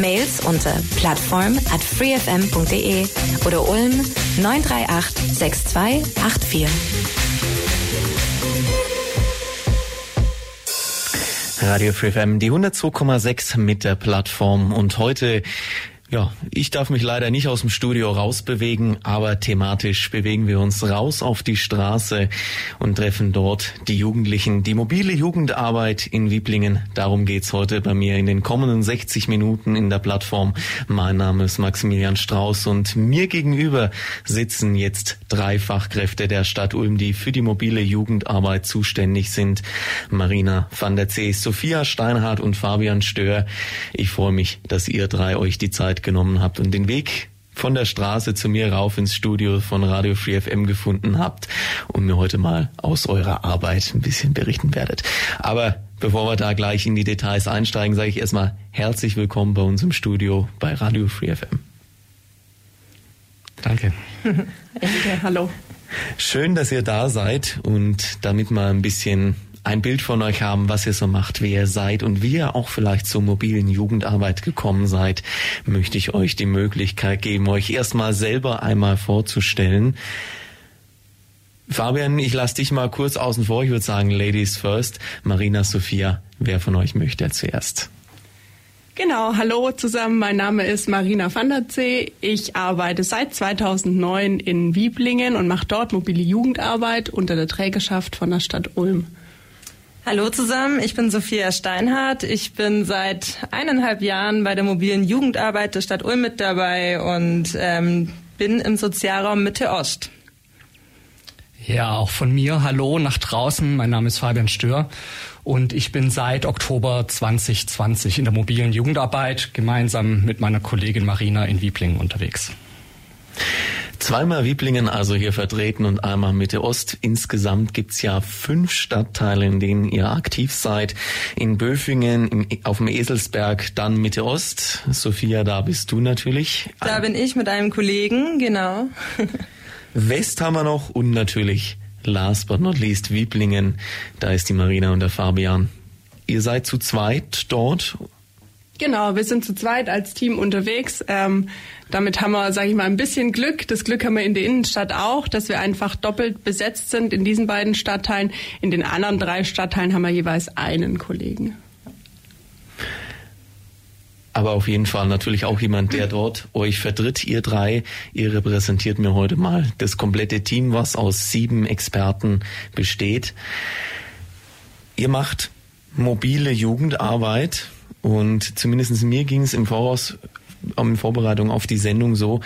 Mails unter plattform at freefm.de oder Ulm 938 6284. Radio Free FM, die 102,6 mit der Plattform und heute ja, ich darf mich leider nicht aus dem Studio rausbewegen, aber thematisch bewegen wir uns raus auf die Straße und treffen dort die Jugendlichen. Die mobile Jugendarbeit in Wieblingen, darum geht's heute bei mir in den kommenden 60 Minuten in der Plattform. Mein Name ist Maximilian Strauß und mir gegenüber sitzen jetzt drei Fachkräfte der Stadt Ulm, die für die mobile Jugendarbeit zuständig sind. Marina van der Zee, Sophia Steinhardt und Fabian Stör. Ich freue mich, dass ihr drei euch die Zeit genommen habt und den Weg von der Straße zu mir rauf ins Studio von Radio Free FM gefunden habt und mir heute mal aus eurer Arbeit ein bisschen berichten werdet. Aber bevor wir da gleich in die Details einsteigen, sage ich erstmal herzlich willkommen bei uns im Studio bei Radio Free FM. Danke. Danke, hallo. Schön, dass ihr da seid und damit mal ein bisschen ein Bild von euch haben, was ihr so macht, wer ihr seid und wie ihr auch vielleicht zur mobilen Jugendarbeit gekommen seid, möchte ich euch die Möglichkeit geben, euch erstmal selber einmal vorzustellen. Fabian, ich lasse dich mal kurz außen vor. Ich würde sagen, Ladies first. Marina, Sophia, wer von euch möchte zuerst? Genau, hallo zusammen. Mein Name ist Marina van der Zee. Ich arbeite seit 2009 in Wieblingen und mache dort mobile Jugendarbeit unter der Trägerschaft von der Stadt Ulm. Hallo zusammen, ich bin Sophia Steinhardt. Ich bin seit eineinhalb Jahren bei der mobilen Jugendarbeit der Stadt Ulm mit dabei und ähm, bin im Sozialraum Mitte Ost. Ja, auch von mir. Hallo nach draußen. Mein Name ist Fabian Stör und ich bin seit Oktober 2020 in der mobilen Jugendarbeit gemeinsam mit meiner Kollegin Marina in Wieblingen unterwegs. Zweimal Wieblingen also hier vertreten und einmal Mitte Ost. Insgesamt gibt's ja fünf Stadtteile, in denen ihr aktiv seid. In Böfingen, im, auf dem Eselsberg, dann Mitte Ost. Sophia, da bist du natürlich. Da bin ich mit einem Kollegen, genau. West haben wir noch und natürlich last but not least Wieblingen. Da ist die Marina und der Fabian. Ihr seid zu zweit dort Genau, wir sind zu zweit als Team unterwegs. Ähm, damit haben wir, sage ich mal, ein bisschen Glück. Das Glück haben wir in der Innenstadt auch, dass wir einfach doppelt besetzt sind in diesen beiden Stadtteilen. In den anderen drei Stadtteilen haben wir jeweils einen Kollegen. Aber auf jeden Fall natürlich auch jemand, der dort euch vertritt, ihr drei. Ihr repräsentiert mir heute mal das komplette Team, was aus sieben Experten besteht. Ihr macht mobile Jugendarbeit und zumindest mir ging es im Voraus, in Vorbereitung auf die Sendung so,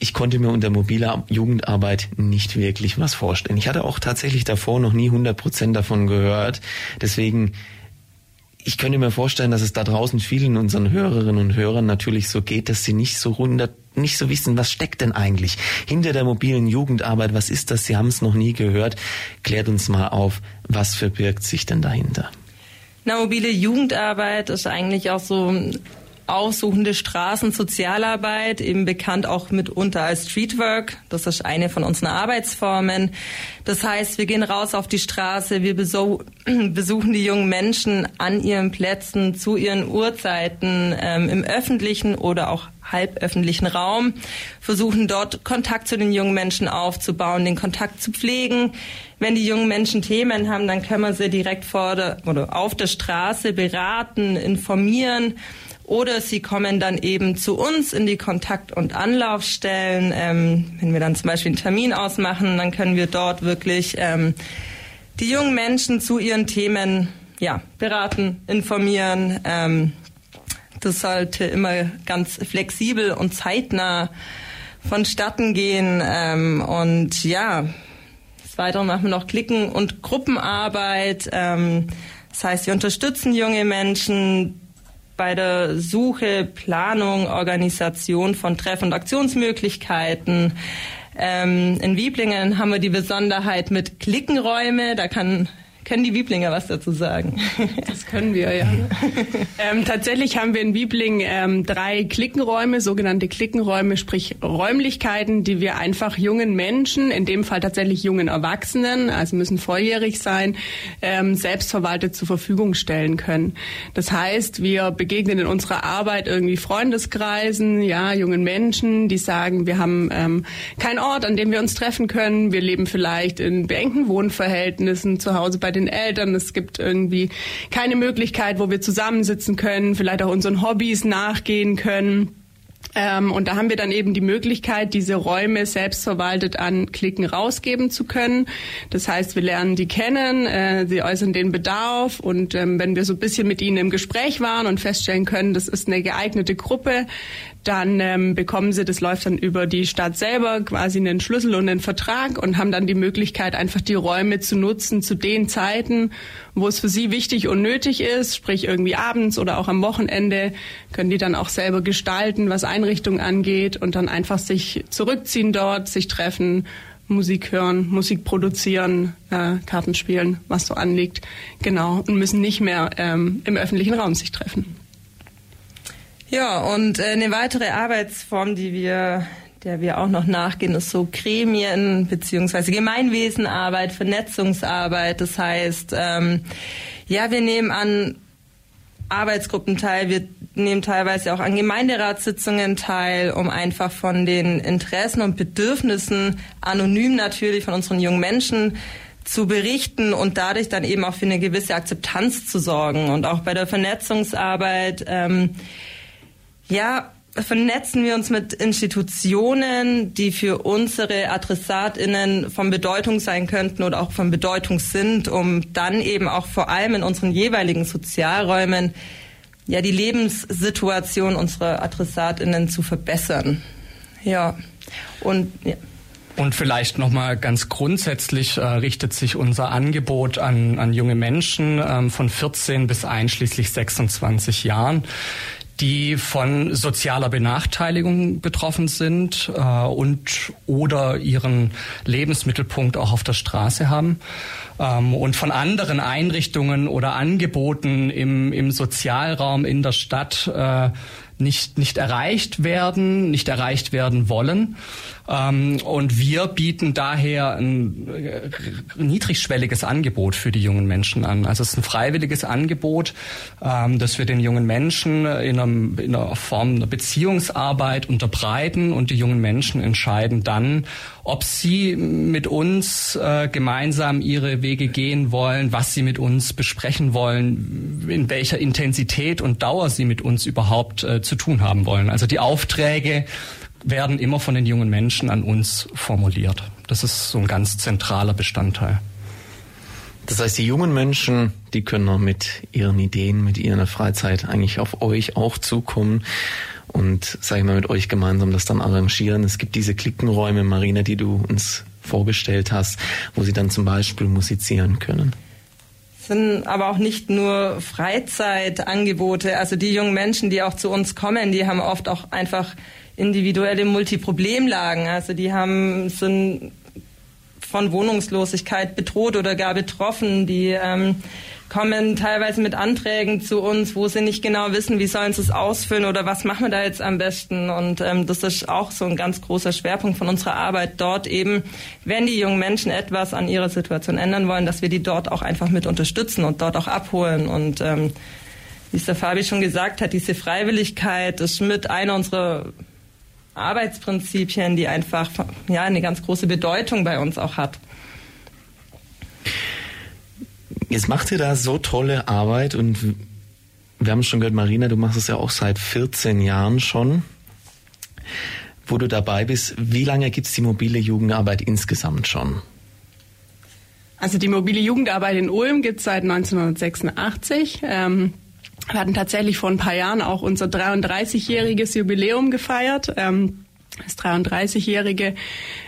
ich konnte mir unter mobiler Jugendarbeit nicht wirklich was vorstellen. Ich hatte auch tatsächlich davor noch nie 100 Prozent davon gehört. Deswegen, ich könnte mir vorstellen, dass es da draußen vielen unseren Hörerinnen und Hörern natürlich so geht, dass sie nicht so 100 nicht so wissen, was steckt denn eigentlich hinter der mobilen Jugendarbeit? Was ist das? Sie haben es noch nie gehört. Klärt uns mal auf, was verbirgt sich denn dahinter? Na, mobile Jugendarbeit ist eigentlich auch so aufsuchende Straßensozialarbeit, eben bekannt auch mitunter als Streetwork. Das ist eine von unseren Arbeitsformen. Das heißt, wir gehen raus auf die Straße, wir besuchen die jungen Menschen an ihren Plätzen, zu ihren Uhrzeiten, ähm, im öffentlichen oder auch halböffentlichen Raum, versuchen dort Kontakt zu den jungen Menschen aufzubauen, den Kontakt zu pflegen. Wenn die jungen Menschen Themen haben, dann können wir sie direkt vor der, oder auf der Straße beraten, informieren. Oder sie kommen dann eben zu uns in die Kontakt- und Anlaufstellen. Ähm, wenn wir dann zum Beispiel einen Termin ausmachen, dann können wir dort wirklich ähm, die jungen Menschen zu ihren Themen ja, beraten, informieren. Ähm, das sollte immer ganz flexibel und zeitnah vonstatten gehen. Ähm, und ja, Weiteren machen wir noch Klicken und Gruppenarbeit. Ähm, das heißt, wir unterstützen junge Menschen bei der Suche, Planung, Organisation von Treff- und Aktionsmöglichkeiten. Ähm, in Wieblingen haben wir die Besonderheit mit Klickenräume. Da kann können die Wieblinger was dazu sagen? Das können wir, ja. ähm, tatsächlich haben wir in Wiebling ähm, drei Klickenräume, sogenannte Klickenräume, sprich Räumlichkeiten, die wir einfach jungen Menschen, in dem Fall tatsächlich jungen Erwachsenen, also müssen volljährig sein, ähm, selbstverwaltet zur Verfügung stellen können. Das heißt, wir begegnen in unserer Arbeit irgendwie Freundeskreisen, ja, jungen Menschen, die sagen, wir haben ähm, keinen Ort, an dem wir uns treffen können. Wir leben vielleicht in beengten Wohnverhältnissen zu Hause bei den den Eltern. Es gibt irgendwie keine Möglichkeit, wo wir zusammensitzen können, vielleicht auch unseren Hobbys nachgehen können. Ähm, und da haben wir dann eben die Möglichkeit, diese Räume selbstverwaltet an Klicken rausgeben zu können. Das heißt, wir lernen die kennen, äh, sie äußern den Bedarf und ähm, wenn wir so ein bisschen mit ihnen im Gespräch waren und feststellen können, das ist eine geeignete Gruppe, dann ähm, bekommen sie, das läuft dann über die Stadt selber, quasi einen Schlüssel und einen Vertrag und haben dann die Möglichkeit, einfach die Räume zu nutzen zu den Zeiten, wo es für sie wichtig und nötig ist, sprich irgendwie abends oder auch am Wochenende, können die dann auch selber gestalten, was Einrichtung angeht und dann einfach sich zurückziehen dort, sich treffen, Musik hören, Musik produzieren, äh, Karten spielen, was so anliegt, genau, und müssen nicht mehr ähm, im öffentlichen Raum sich treffen. Ja, und äh, eine weitere Arbeitsform, die wir der wir auch noch nachgehen, ist so Gremien beziehungsweise Gemeinwesenarbeit, Vernetzungsarbeit. Das heißt, ähm, ja, wir nehmen an Arbeitsgruppen teil, wir nehmen teilweise auch an Gemeinderatssitzungen teil, um einfach von den Interessen und Bedürfnissen anonym natürlich von unseren jungen Menschen zu berichten und dadurch dann eben auch für eine gewisse Akzeptanz zu sorgen. Und auch bei der Vernetzungsarbeit ähm, ja, vernetzen wir uns mit Institutionen, die für unsere AdressatInnen von Bedeutung sein könnten oder auch von Bedeutung sind, um dann eben auch vor allem in unseren jeweiligen Sozialräumen ja die Lebenssituation unserer AdressatInnen zu verbessern. Ja. Und ja. Und vielleicht nochmal ganz grundsätzlich äh, richtet sich unser Angebot an, an junge Menschen ähm, von 14 bis einschließlich 26 Jahren die von sozialer Benachteiligung betroffen sind äh, und oder ihren Lebensmittelpunkt auch auf der Straße haben ähm, und von anderen Einrichtungen oder Angeboten im, im Sozialraum in der Stadt äh, nicht, nicht erreicht werden, nicht erreicht werden wollen. Ähm, und wir bieten daher ein niedrigschwelliges Angebot für die jungen Menschen an. Also es ist ein freiwilliges Angebot, ähm, das wir den jungen Menschen in, einem, in einer Form einer Beziehungsarbeit unterbreiten und die jungen Menschen entscheiden dann, ob sie mit uns äh, gemeinsam ihre Wege gehen wollen, was sie mit uns besprechen wollen, in welcher Intensität und Dauer sie mit uns überhaupt äh, zu tun haben wollen. Also die Aufträge werden immer von den jungen Menschen an uns formuliert. Das ist so ein ganz zentraler Bestandteil. Das heißt, die jungen Menschen, die können noch mit ihren Ideen, mit ihrer Freizeit eigentlich auf euch auch zukommen und, sag ich mal, mit euch gemeinsam das dann arrangieren. Es gibt diese Klickenräume, Marina, die du uns vorgestellt hast, wo sie dann zum Beispiel musizieren können sind aber auch nicht nur Freizeitangebote. Also die jungen Menschen, die auch zu uns kommen, die haben oft auch einfach individuelle Multiproblemlagen. Also die haben sind von Wohnungslosigkeit bedroht oder gar betroffen. Die ähm, kommen teilweise mit Anträgen zu uns, wo sie nicht genau wissen, wie sollen sie es ausfüllen oder was machen wir da jetzt am besten. Und ähm, das ist auch so ein ganz großer Schwerpunkt von unserer Arbeit dort eben, wenn die jungen Menschen etwas an ihrer Situation ändern wollen, dass wir die dort auch einfach mit unterstützen und dort auch abholen. Und ähm, wie es der Fabi schon gesagt hat, diese Freiwilligkeit ist mit einer unserer Arbeitsprinzipien, die einfach ja eine ganz große Bedeutung bei uns auch hat. Jetzt macht ihr da so tolle Arbeit und wir haben schon gehört, Marina, du machst es ja auch seit 14 Jahren schon, wo du dabei bist. Wie lange gibt es die mobile Jugendarbeit insgesamt schon? Also die mobile Jugendarbeit in Ulm gibt es seit 1986. Ähm, wir hatten tatsächlich vor ein paar Jahren auch unser 33-jähriges Jubiläum gefeiert. Ähm, das 33-jährige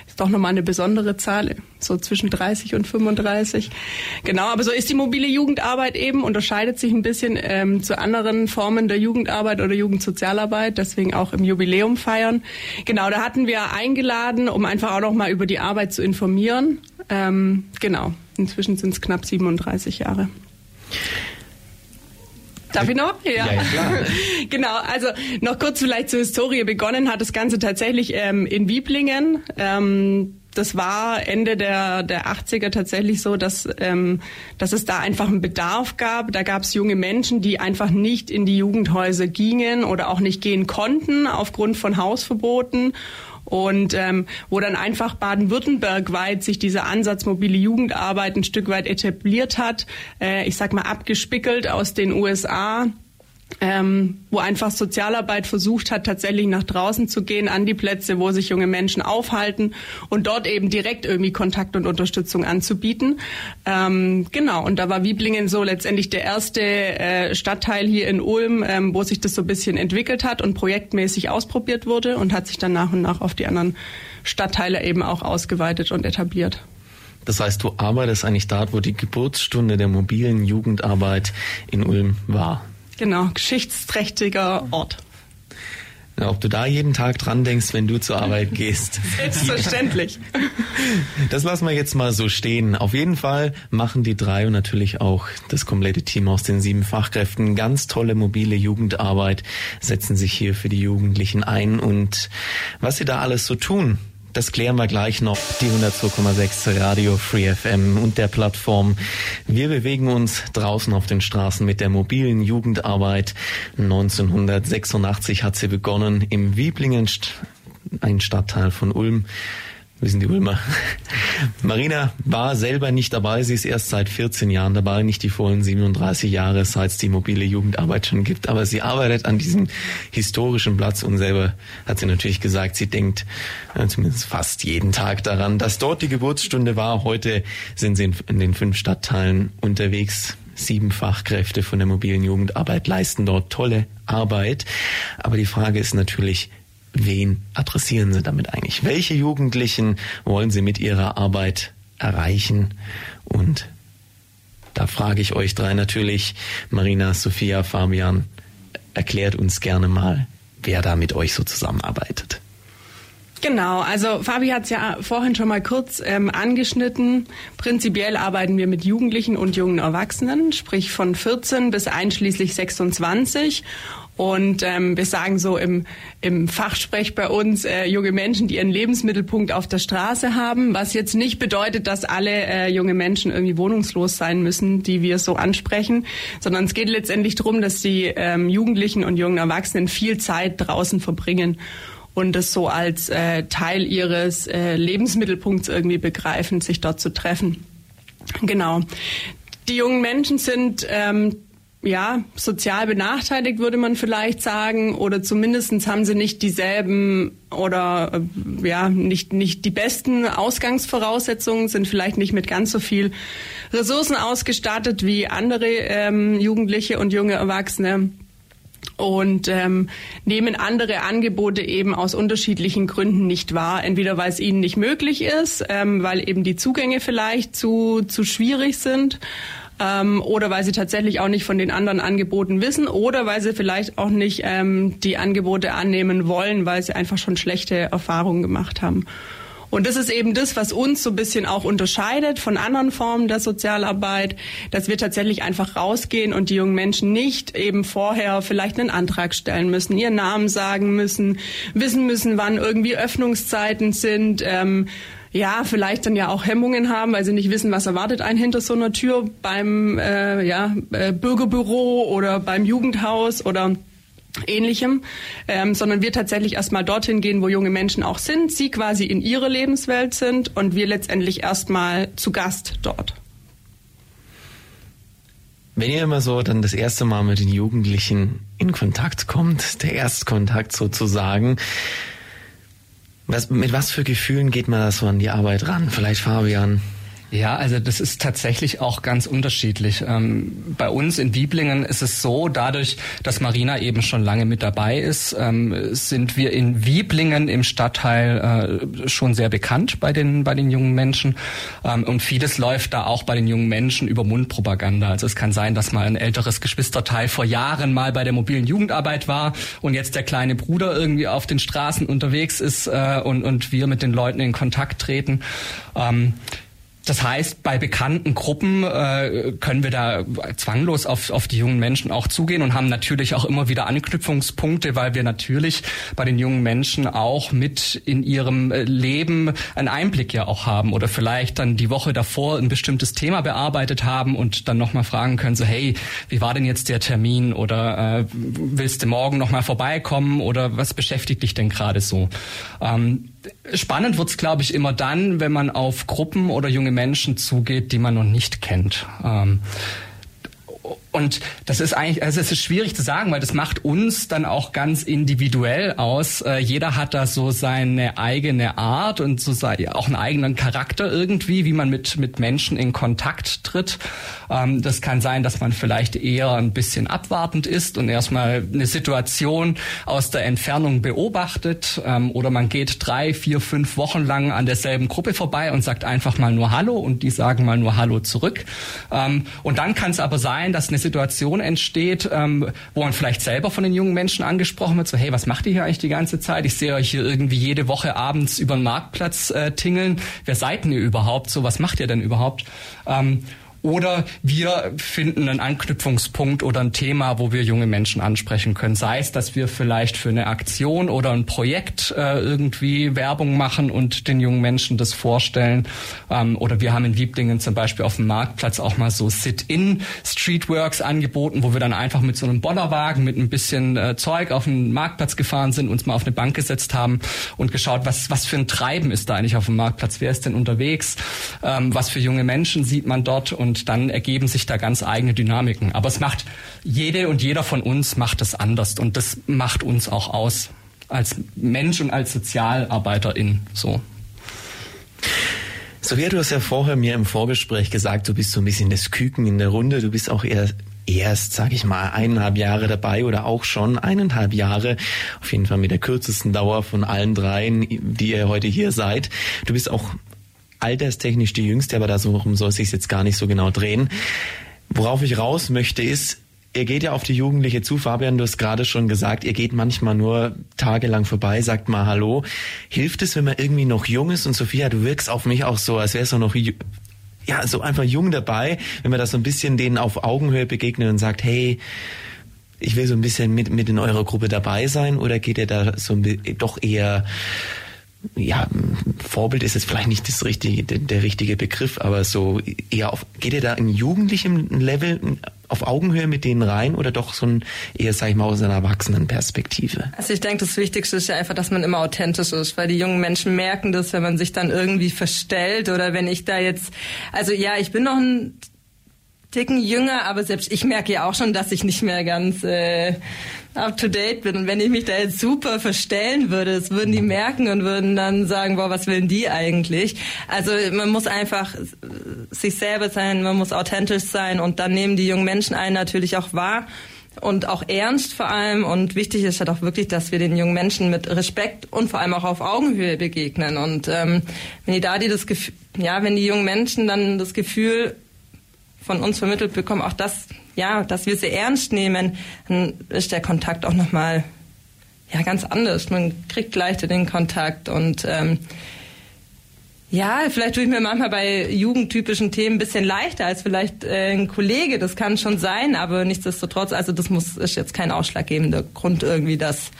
ist doch nochmal eine besondere Zahl, so zwischen 30 und 35. Genau, aber so ist die mobile Jugendarbeit eben, unterscheidet sich ein bisschen ähm, zu anderen Formen der Jugendarbeit oder Jugendsozialarbeit, deswegen auch im Jubiläum feiern. Genau, da hatten wir eingeladen, um einfach auch nochmal über die Arbeit zu informieren. Ähm, genau, inzwischen sind es knapp 37 Jahre. Darf ich noch? Ja, ja genau, also noch kurz vielleicht zur Historie. Begonnen hat das Ganze tatsächlich ähm, in Wieblingen. Ähm, das war Ende der, der 80er tatsächlich so, dass, ähm, dass es da einfach einen Bedarf gab. Da gab es junge Menschen, die einfach nicht in die Jugendhäuser gingen oder auch nicht gehen konnten aufgrund von Hausverboten und ähm, wo dann einfach Baden-Württemberg weit sich dieser Ansatz mobile Jugendarbeit ein Stück weit etabliert hat. Äh, ich sag mal abgespickelt aus den USA ähm, wo einfach Sozialarbeit versucht hat, tatsächlich nach draußen zu gehen, an die Plätze, wo sich junge Menschen aufhalten und dort eben direkt irgendwie Kontakt und Unterstützung anzubieten. Ähm, genau, und da war Wieblingen so letztendlich der erste äh, Stadtteil hier in Ulm, ähm, wo sich das so ein bisschen entwickelt hat und projektmäßig ausprobiert wurde und hat sich dann nach und nach auf die anderen Stadtteile eben auch ausgeweitet und etabliert. Das heißt, du arbeitest eigentlich dort, wo die Geburtsstunde der mobilen Jugendarbeit in Ulm war. Genau, geschichtsträchtiger Ort. Ja, ob du da jeden Tag dran denkst, wenn du zur Arbeit gehst. Selbstverständlich. Das lassen wir jetzt mal so stehen. Auf jeden Fall machen die drei und natürlich auch das komplette Team aus den sieben Fachkräften ganz tolle mobile Jugendarbeit, setzen sich hier für die Jugendlichen ein und was sie da alles so tun, das klären wir gleich noch. Die 102,6 Radio Free FM und der Plattform. Wir bewegen uns draußen auf den Straßen mit der mobilen Jugendarbeit. 1986 hat sie begonnen im Wieblingen, ein Stadtteil von Ulm wir sind die Ulmer. Marina war selber nicht dabei. Sie ist erst seit 14 Jahren dabei, nicht die vollen 37 Jahre, seit es die mobile Jugendarbeit schon gibt. Aber sie arbeitet an diesem historischen Platz und selber hat sie natürlich gesagt, sie denkt äh, zumindest fast jeden Tag daran, dass dort die Geburtsstunde war. Heute sind sie in, in den fünf Stadtteilen unterwegs. Sieben Fachkräfte von der mobilen Jugendarbeit leisten dort tolle Arbeit. Aber die Frage ist natürlich, wen adressieren Sie damit eigentlich? Welche Jugendlichen wollen Sie mit Ihrer Arbeit erreichen? Und da frage ich euch drei natürlich, Marina, Sophia, Fabian, erklärt uns gerne mal, wer da mit euch so zusammenarbeitet. Genau, also Fabi hat es ja vorhin schon mal kurz ähm, angeschnitten. Prinzipiell arbeiten wir mit Jugendlichen und jungen Erwachsenen, sprich von 14 bis einschließlich 26. Und ähm, wir sagen so im, im Fachsprech bei uns äh, junge Menschen, die ihren Lebensmittelpunkt auf der Straße haben, was jetzt nicht bedeutet, dass alle äh, junge Menschen irgendwie wohnungslos sein müssen, die wir so ansprechen, sondern es geht letztendlich darum, dass die ähm, Jugendlichen und jungen Erwachsenen viel Zeit draußen verbringen und das so als äh, Teil ihres äh, Lebensmittelpunkts irgendwie begreifen, sich dort zu treffen. Genau. Die jungen Menschen sind ähm, ja, sozial benachteiligt, würde man vielleicht sagen, oder zumindestens haben sie nicht dieselben oder äh, ja, nicht, nicht die besten Ausgangsvoraussetzungen, sind vielleicht nicht mit ganz so viel Ressourcen ausgestattet wie andere ähm, Jugendliche und junge Erwachsene und ähm, nehmen andere Angebote eben aus unterschiedlichen Gründen nicht wahr. Entweder weil es ihnen nicht möglich ist, ähm, weil eben die Zugänge vielleicht zu, zu schwierig sind ähm, oder weil sie tatsächlich auch nicht von den anderen Angeboten wissen oder weil sie vielleicht auch nicht ähm, die Angebote annehmen wollen, weil sie einfach schon schlechte Erfahrungen gemacht haben. Und das ist eben das, was uns so ein bisschen auch unterscheidet von anderen Formen der Sozialarbeit, dass wir tatsächlich einfach rausgehen und die jungen Menschen nicht eben vorher vielleicht einen Antrag stellen müssen, ihren Namen sagen müssen, wissen müssen, wann irgendwie Öffnungszeiten sind. Ähm, ja, vielleicht dann ja auch Hemmungen haben, weil sie nicht wissen, was erwartet einen hinter so einer Tür beim äh, ja, äh, Bürgerbüro oder beim Jugendhaus oder ähnlichem, ähm, sondern wir tatsächlich erstmal dorthin gehen, wo junge Menschen auch sind, sie quasi in ihre Lebenswelt sind und wir letztendlich erstmal zu Gast dort. Wenn ihr immer so dann das erste Mal mit den Jugendlichen in Kontakt kommt, der Erstkontakt sozusagen, was, mit was für Gefühlen geht man da so an die Arbeit ran? Vielleicht Fabian, Ja, also das ist tatsächlich auch ganz unterschiedlich. Ähm, bei uns in Wieblingen ist es so, dadurch, dass Marina eben schon lange mit dabei ist, ähm, sind wir in Wieblingen im Stadtteil äh, schon sehr bekannt bei den, bei den jungen Menschen. Ähm, und vieles läuft da auch bei den jungen Menschen über Mundpropaganda. Also es kann sein, dass mal ein älteres Geschwisterteil vor Jahren mal bei der mobilen Jugendarbeit war und jetzt der kleine Bruder irgendwie auf den Straßen unterwegs ist äh, und, und wir mit den Leuten in Kontakt treten. Ähm, das heißt, bei bekannten Gruppen äh, können wir da zwanglos auf, auf die jungen Menschen auch zugehen und haben natürlich auch immer wieder Anknüpfungspunkte, weil wir natürlich bei den jungen Menschen auch mit in ihrem äh, Leben einen Einblick ja auch haben oder vielleicht dann die Woche davor ein bestimmtes Thema bearbeitet haben und dann nochmal fragen können, so hey, wie war denn jetzt der Termin oder äh, willst du morgen nochmal vorbeikommen oder was beschäftigt dich denn gerade so? Ähm, spannend wird's, glaube ich, immer dann, wenn man auf Gruppen oder junge Menschen zugeht, die man noch nicht kennt. Ähm, und das ist eigentlich, also es ist schwierig zu sagen, weil das macht uns dann auch ganz individuell aus. Äh, jeder hat da so seine eigene Art und so sei, auch einen eigenen Charakter irgendwie, wie man mit, mit Menschen in Kontakt tritt. Ähm, das kann sein, dass man vielleicht eher ein bisschen abwartend ist und erstmal eine Situation aus der Entfernung beobachtet. Ähm, oder man geht drei, vier, fünf Wochen lang an derselben Gruppe vorbei und sagt einfach mal nur Hallo und die sagen mal nur Hallo zurück. Ähm, und dann kann es aber sein, dass eine Situation entsteht, ähm, wo man vielleicht selber von den jungen Menschen angesprochen wird, so hey, was macht ihr hier eigentlich die ganze Zeit? Ich sehe euch hier irgendwie jede Woche abends über den Marktplatz äh, tingeln. Wer seid ihr überhaupt? So, was macht ihr denn überhaupt? Ähm, oder wir finden einen Anknüpfungspunkt oder ein Thema, wo wir junge Menschen ansprechen können. Sei es, dass wir vielleicht für eine Aktion oder ein Projekt äh, irgendwie Werbung machen und den jungen Menschen das vorstellen. Ähm, oder wir haben in Wieblingen zum Beispiel auf dem Marktplatz auch mal so Sit-in Streetworks angeboten, wo wir dann einfach mit so einem Bollerwagen mit ein bisschen äh, Zeug auf den Marktplatz gefahren sind, uns mal auf eine Bank gesetzt haben und geschaut, was, was für ein Treiben ist da eigentlich auf dem Marktplatz? Wer ist denn unterwegs? Ähm, was für junge Menschen sieht man dort? Und und dann ergeben sich da ganz eigene Dynamiken. Aber es macht jede und jeder von uns macht es anders und das macht uns auch aus als Mensch und als Sozialarbeiterin so. Sophia, du hast ja vorher mir im Vorgespräch gesagt, du bist so ein bisschen das Küken in der Runde. Du bist auch eher erst, sag ich mal, eineinhalb Jahre dabei oder auch schon eineinhalb Jahre. Auf jeden Fall mit der kürzesten Dauer von allen dreien, die ihr heute hier seid. Du bist auch alterstechnisch die jüngste, aber darum soll es sich jetzt gar nicht so genau drehen. Worauf ich raus möchte ist, Ihr geht ja auf die Jugendliche zu, Fabian, du hast gerade schon gesagt, ihr geht manchmal nur tagelang vorbei, sagt mal Hallo. Hilft es, wenn man irgendwie noch jung ist? Und Sophia, du wirkst auf mich auch so, als wärst du noch ja, so einfach jung dabei, wenn man das so ein bisschen denen auf Augenhöhe begegnet und sagt, hey, ich will so ein bisschen mit, mit in eurer Gruppe dabei sein, oder geht ihr da so doch eher ja, Vorbild ist jetzt vielleicht nicht das richtige, der, der, richtige Begriff, aber so eher auf, geht ihr da in jugendlichem Level auf Augenhöhe mit denen rein oder doch so ein eher, sag ich mal, aus einer Erwachsenenperspektive? Also ich denke, das Wichtigste ist ja einfach, dass man immer authentisch ist, weil die jungen Menschen merken das, wenn man sich dann irgendwie verstellt oder wenn ich da jetzt, also ja, ich bin noch ein Ticken jünger, aber selbst ich merke ja auch schon, dass ich nicht mehr ganz äh, up to date bin. Und wenn ich mich da jetzt super verstellen würde, das würden die merken und würden dann sagen, boah, was willen die eigentlich? Also man muss einfach sich selber sein, man muss authentisch sein und dann nehmen die jungen Menschen einen natürlich auch wahr und auch ernst vor allem. Und wichtig ist halt auch wirklich, dass wir den jungen Menschen mit Respekt und vor allem auch auf Augenhöhe begegnen. Und ähm, wenn die da die das Gefühl, ja, wenn die jungen Menschen dann das Gefühl von uns vermittelt bekommen, auch das, ja, dass wir sie ernst nehmen, dann ist der Kontakt auch nochmal ja, ganz anders. Man kriegt leichter den Kontakt und ähm, ja, vielleicht tue ich mir manchmal bei jugendtypischen Themen ein bisschen leichter als vielleicht äh, ein Kollege. Das kann schon sein, aber nichtsdestotrotz, also das muss ist jetzt kein ausschlaggebender Grund irgendwie, dass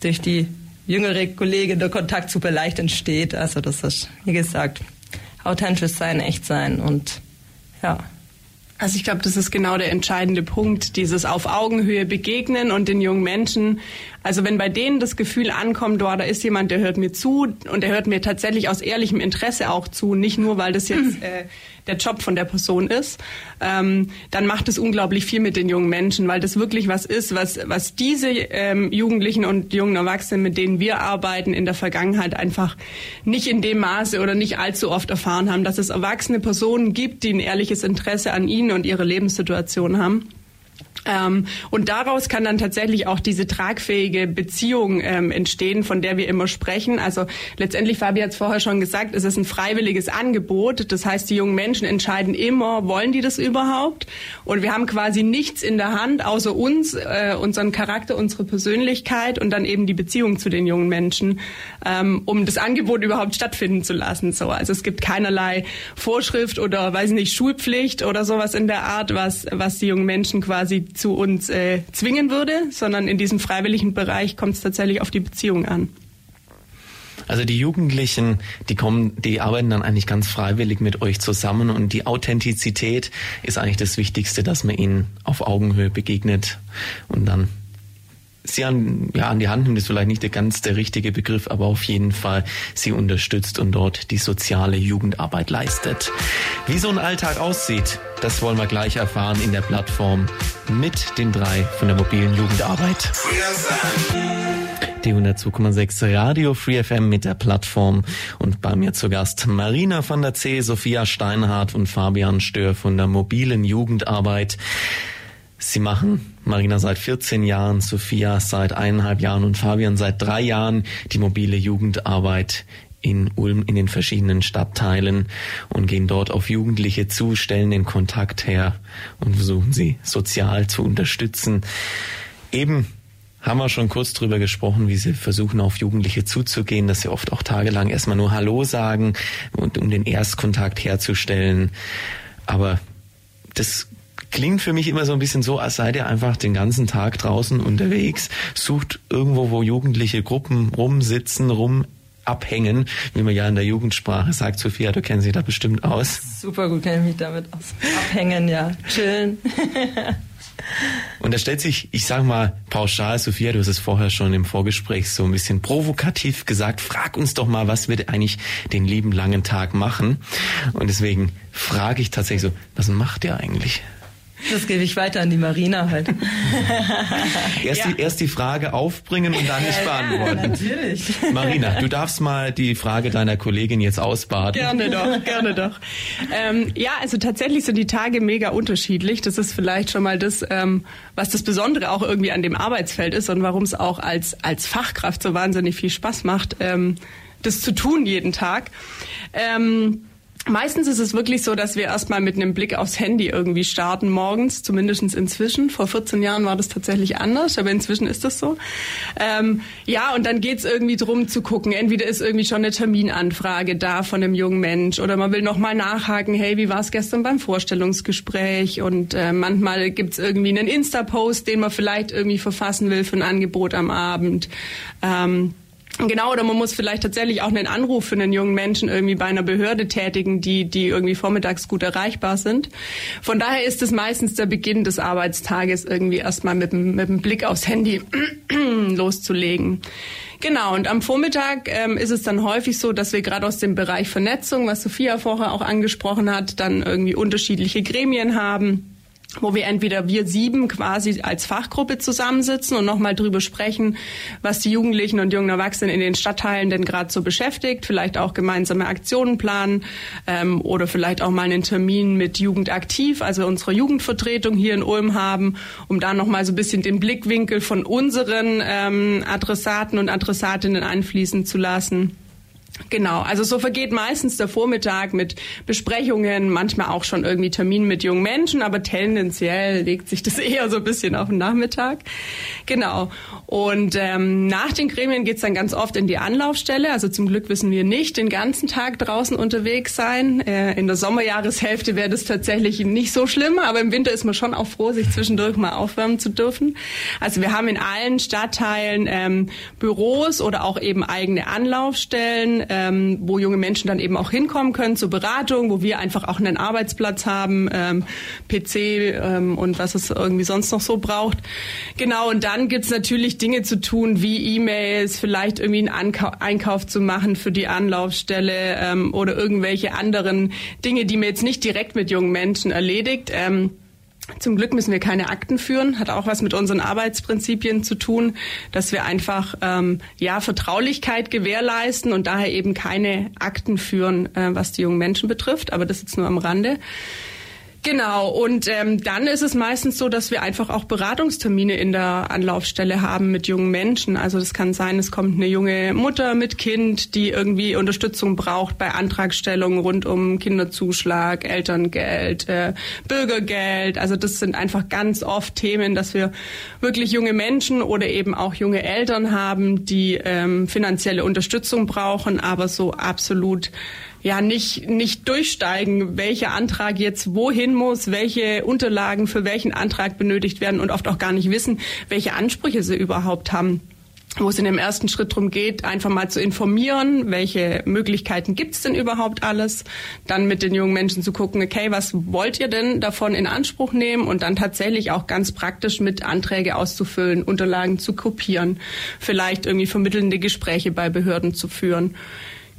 durch die jüngere Kollegin der Kontakt super leicht entsteht. Also das ist, wie gesagt, authentisch sein, echt sein und ja. Also ich glaube, das ist genau der entscheidende Punkt, dieses auf Augenhöhe begegnen und den jungen Menschen. Also wenn bei denen das Gefühl ankommt, oh, da ist jemand, der hört mir zu und der hört mir tatsächlich aus ehrlichem Interesse auch zu, nicht nur, weil das jetzt äh, der Job von der Person ist, ähm, dann macht es unglaublich viel mit den jungen Menschen, weil das wirklich was ist, was, was diese ähm, Jugendlichen und jungen Erwachsenen, mit denen wir arbeiten, in der Vergangenheit einfach nicht in dem Maße oder nicht allzu oft erfahren haben, dass es erwachsene Personen gibt, die ein ehrliches Interesse an ihnen und ihre Lebenssituation haben. Ähm, und daraus kann dann tatsächlich auch diese tragfähige Beziehung ähm, entstehen, von der wir immer sprechen. Also letztendlich, Fabi hat es vorher schon gesagt, es ist ein freiwilliges Angebot. Das heißt, die jungen Menschen entscheiden immer, wollen die das überhaupt? Und wir haben quasi nichts in der Hand, außer uns, äh, unseren Charakter, unsere Persönlichkeit und dann eben die Beziehung zu den jungen Menschen, ähm, um das Angebot überhaupt stattfinden zu lassen. So, also es gibt keinerlei Vorschrift oder, weiß nicht, Schulpflicht oder sowas in der Art, was, was die jungen Menschen quasi zu uns äh, zwingen würde, sondern in diesem freiwilligen Bereich kommt es tatsächlich auf die Beziehung an. Also die Jugendlichen, die kommen, die arbeiten dann eigentlich ganz freiwillig mit euch zusammen und die Authentizität ist eigentlich das Wichtigste, dass man ihnen auf Augenhöhe begegnet und dann sie an, ja, an die Hand nimmt, ist vielleicht nicht der ganz der richtige Begriff, aber auf jeden Fall sie unterstützt und dort die soziale Jugendarbeit leistet. Wie so ein Alltag aussieht, das wollen wir gleich erfahren in der Plattform mit den drei von der mobilen Jugendarbeit. Die 102,6 Radio Free FM mit der Plattform und bei mir zu Gast Marina von der C, Sophia Steinhardt und Fabian Stör von der mobilen Jugendarbeit. Sie machen, Marina seit 14 Jahren, Sophia seit eineinhalb Jahren und Fabian seit drei Jahren die mobile Jugendarbeit in Ulm in den verschiedenen Stadtteilen und gehen dort auf Jugendliche zu, stellen den Kontakt her und versuchen sie sozial zu unterstützen. Eben haben wir schon kurz drüber gesprochen, wie sie versuchen, auf Jugendliche zuzugehen, dass sie oft auch tagelang erstmal nur Hallo sagen und um den Erstkontakt herzustellen. Aber das klingt für mich immer so ein bisschen so, als seid ihr einfach den ganzen Tag draußen unterwegs, sucht irgendwo, wo jugendliche Gruppen rumsitzen, rum abhängen, wie man ja in der Jugendsprache sagt. Sophia, du kennst dich da bestimmt aus. Super gut kenne ich mich damit aus. Abhängen, ja. Chillen. Und da stellt sich, ich sag mal pauschal, Sophia, du hast es vorher schon im Vorgespräch so ein bisschen provokativ gesagt, frag uns doch mal, was wir eigentlich den lieben langen Tag machen. Und deswegen frage ich tatsächlich so, was macht ihr eigentlich? Das gebe ich weiter an die Marina halt. erst, ja. die, erst die Frage aufbringen und dann nicht beantworten. Ja, natürlich. Marina, du darfst mal die Frage deiner Kollegin jetzt ausbaden. Gerne doch, gerne doch. Ähm, ja, also tatsächlich sind die Tage mega unterschiedlich. Das ist vielleicht schon mal das, ähm, was das Besondere auch irgendwie an dem Arbeitsfeld ist und warum es auch als, als Fachkraft so wahnsinnig viel Spaß macht, ähm, das zu tun jeden Tag. Ähm, Meistens ist es wirklich so, dass wir erstmal mit einem Blick aufs Handy irgendwie starten morgens, zumindest inzwischen. Vor 14 Jahren war das tatsächlich anders, aber inzwischen ist das so. Ähm, ja, und dann geht's irgendwie drum zu gucken, entweder ist irgendwie schon eine Terminanfrage da von einem jungen Mensch oder man will nochmal nachhaken, hey, wie war es gestern beim Vorstellungsgespräch? Und äh, manchmal gibt's irgendwie einen Insta-Post, den man vielleicht irgendwie verfassen will für ein Angebot am Abend. Ähm, Genau, oder man muss vielleicht tatsächlich auch einen Anruf für einen jungen Menschen irgendwie bei einer Behörde tätigen, die, die irgendwie vormittags gut erreichbar sind. Von daher ist es meistens der Beginn des Arbeitstages irgendwie erstmal mit, mit dem Blick aufs Handy loszulegen. Genau, und am Vormittag ähm, ist es dann häufig so, dass wir gerade aus dem Bereich Vernetzung, was Sophia vorher auch angesprochen hat, dann irgendwie unterschiedliche Gremien haben wo wir entweder wir sieben quasi als Fachgruppe zusammensitzen und nochmal drüber sprechen, was die Jugendlichen und jungen Erwachsenen in den Stadtteilen denn gerade so beschäftigt, vielleicht auch gemeinsame Aktionen planen ähm, oder vielleicht auch mal einen Termin mit Jugendaktiv, also unserer Jugendvertretung hier in Ulm haben, um da nochmal so ein bisschen den Blickwinkel von unseren ähm, Adressaten und Adressatinnen einfließen zu lassen. Genau, also so vergeht meistens der Vormittag mit Besprechungen, manchmal auch schon irgendwie Terminen mit jungen Menschen, aber tendenziell legt sich das eher so ein bisschen auf den Nachmittag. Genau. Und ähm, nach den Gremien geht's dann ganz oft in die Anlaufstelle. Also zum Glück wissen wir nicht den ganzen Tag draußen unterwegs sein. Äh, in der Sommerjahreshälfte wäre das tatsächlich nicht so schlimm, aber im Winter ist man schon auch froh, sich zwischendurch mal aufwärmen zu dürfen. Also wir haben in allen Stadtteilen ähm, Büros oder auch eben eigene Anlaufstellen Stellen, ähm, wo junge Menschen dann eben auch hinkommen können zur Beratung, wo wir einfach auch einen Arbeitsplatz haben, ähm, PC ähm, und was es irgendwie sonst noch so braucht. Genau, und dann gibt's natürlich Dinge zu tun, wie E-Mails, vielleicht irgendwie einen Ankau Einkauf zu machen für die Anlaufstelle ähm, oder irgendwelche anderen Dinge, die man jetzt nicht direkt mit jungen Menschen erledigt. Ähm, zum Glück müssen wir keine Akten führen, hat auch was mit unseren Arbeitsprinzipien zu tun, dass wir einfach ähm, ja Vertraulichkeit gewährleisten und daher eben keine Akten führen, äh, was die jungen Menschen betrifft. Aber das jetzt nur am Rande. Genau, und ähm, dann ist es meistens so, dass wir einfach auch Beratungstermine in der Anlaufstelle haben mit jungen Menschen. Also das kann sein, es kommt eine junge Mutter mit Kind, die irgendwie Unterstützung braucht bei Antragstellungen rund um Kinderzuschlag, Elterngeld, äh, Bürgergeld. Also das sind einfach ganz oft Themen, dass wir wirklich junge Menschen oder eben auch junge Eltern haben, die ähm, finanzielle Unterstützung brauchen, aber so absolut ja nicht, nicht durchsteigen, welcher Antrag jetzt wohin muss, welche Unterlagen für welchen Antrag benötigt werden und oft auch gar nicht wissen, welche Ansprüche sie überhaupt haben. Wo es in dem ersten Schritt darum geht, einfach mal zu informieren, welche Möglichkeiten gibt's denn überhaupt alles, dann mit den jungen Menschen zu gucken, okay, was wollt ihr denn davon in Anspruch nehmen? Und dann tatsächlich auch ganz praktisch mit Anträge auszufüllen, Unterlagen zu kopieren, vielleicht irgendwie vermittelnde Gespräche bei Behörden zu führen.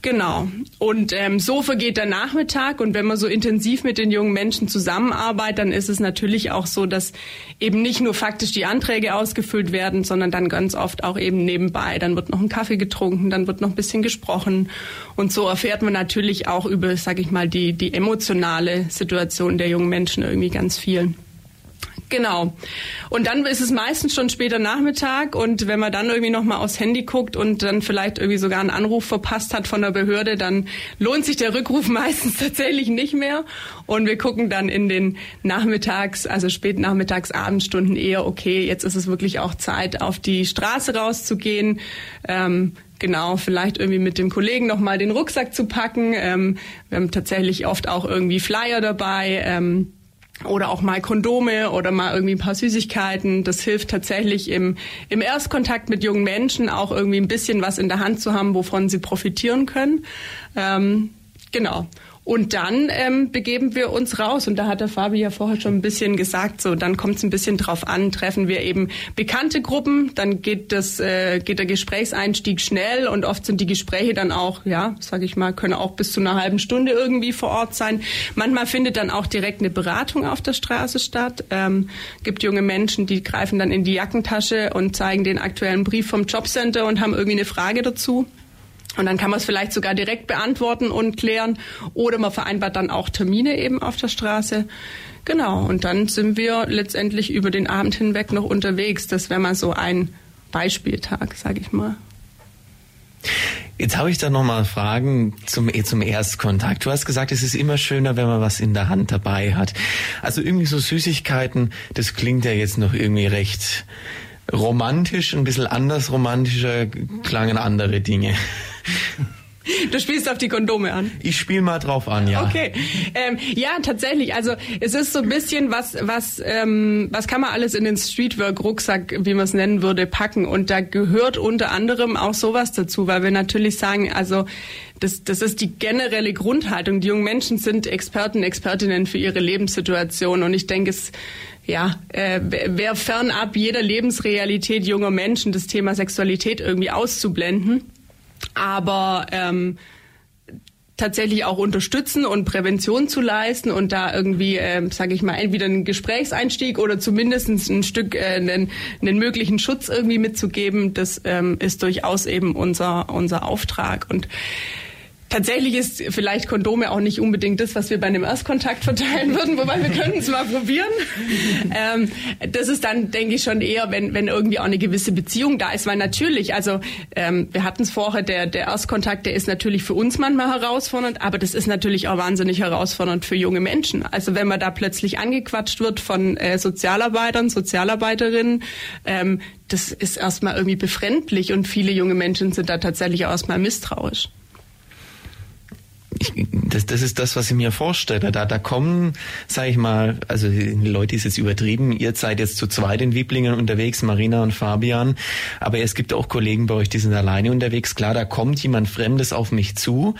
Genau. Und ähm, so vergeht der Nachmittag und wenn man so intensiv mit den jungen Menschen zusammenarbeitet, dann ist es natürlich auch so, dass eben nicht nur faktisch die Anträge ausgefüllt werden, sondern dann ganz oft auch eben nebenbei. Dann wird noch ein Kaffee getrunken, dann wird noch ein bisschen gesprochen und so erfährt man natürlich auch über, sag ich mal, die die emotionale Situation der jungen Menschen irgendwie ganz viel. Genau. Und dann ist es meistens schon später Nachmittag und wenn man dann irgendwie noch mal aufs Handy guckt und dann vielleicht irgendwie sogar einen Anruf verpasst hat von der Behörde, dann lohnt sich der Rückruf meistens tatsächlich nicht mehr und wir gucken dann in den Nachmittags, also späten Nachmittags, Abendstunden eher, okay, jetzt ist es wirklich auch Zeit, auf die Straße rauszugehen. Ähm, genau, vielleicht irgendwie mit dem Kollegen noch mal den Rucksack zu packen. Ähm, wir haben tatsächlich oft auch irgendwie Flyer dabei. Ähm, oder auch mal Kondome oder mal irgendwie ein paar Süßigkeiten. Das hilft tatsächlich im, im Erstkontakt mit jungen Menschen auch irgendwie ein bisschen was in der Hand zu haben, wovon sie profitieren können. Ähm, genau. Und dann ähm, begeben wir uns raus. Und da hat der Fabi ja vorher schon ein bisschen gesagt, so dann kommt es ein bisschen drauf an, treffen wir eben bekannte Gruppen, dann geht das, äh, geht der Gesprächseinstieg schnell und oft sind die Gespräche dann auch, ja, sage ich mal, können auch bis zu einer halben Stunde irgendwie vor Ort sein. Manchmal findet dann auch direkt eine Beratung auf der Straße statt. Ähm, gibt junge Menschen, die greifen dann in die Jackentasche und zeigen den aktuellen Brief vom Jobcenter und haben irgendwie eine Frage dazu. Und dann kann man es vielleicht sogar direkt beantworten und klären. Oder man vereinbart dann auch Termine eben auf der Straße. Genau. Und dann sind wir letztendlich über den Abend hinweg noch unterwegs. Das wäre mal so ein Beispieltag, sage ich mal. Jetzt habe ich da nochmal Fragen zum, eh, zum Erstkontakt. Du hast gesagt, es ist immer schöner, wenn man was in der Hand dabei hat. Also irgendwie so Süßigkeiten, das klingt ja jetzt noch irgendwie recht romantisch, ein bisschen anders romantischer klangen andere Dinge. Du spielst auf die Kondome an. Ich spiele mal drauf an, ja. Okay, ähm, ja, tatsächlich. Also es ist so ein bisschen was, was, ähm, was kann man alles in den Streetwork-Rucksack, wie man es nennen würde, packen. Und da gehört unter anderem auch sowas dazu, weil wir natürlich sagen, also das, das ist die generelle Grundhaltung. Die jungen Menschen sind Experten, Expertinnen für ihre Lebenssituation. Und ich denke, es ja, äh, wäre fernab jeder Lebensrealität junger Menschen, das Thema Sexualität irgendwie auszublenden aber ähm, tatsächlich auch unterstützen und Prävention zu leisten und da irgendwie, äh, sage ich mal, entweder einen Gesprächseinstieg oder zumindest ein Stück äh, einen, einen möglichen Schutz irgendwie mitzugeben, das ähm, ist durchaus eben unser unser Auftrag. Und Tatsächlich ist vielleicht Kondome auch nicht unbedingt das, was wir bei einem Erstkontakt verteilen würden, wobei wir können es mal probieren. Ähm, das ist dann, denke ich, schon eher, wenn, wenn irgendwie auch eine gewisse Beziehung da ist, weil natürlich, also ähm, wir hatten es vorher, der, der Erstkontakt, der ist natürlich für uns manchmal herausfordernd, aber das ist natürlich auch wahnsinnig herausfordernd für junge Menschen. Also wenn man da plötzlich angequatscht wird von äh, Sozialarbeitern, Sozialarbeiterinnen, ähm, das ist erstmal irgendwie befremdlich und viele junge Menschen sind da tatsächlich auch erstmal misstrauisch ich Das, das ist das, was ich mir vorstelle. Da, da kommen, sage ich mal, also Leute ist jetzt übertrieben. Ihr seid jetzt zu zweit in Wieblingen unterwegs, Marina und Fabian. Aber es gibt auch Kollegen bei euch, die sind alleine unterwegs. Klar, da kommt jemand Fremdes auf mich zu.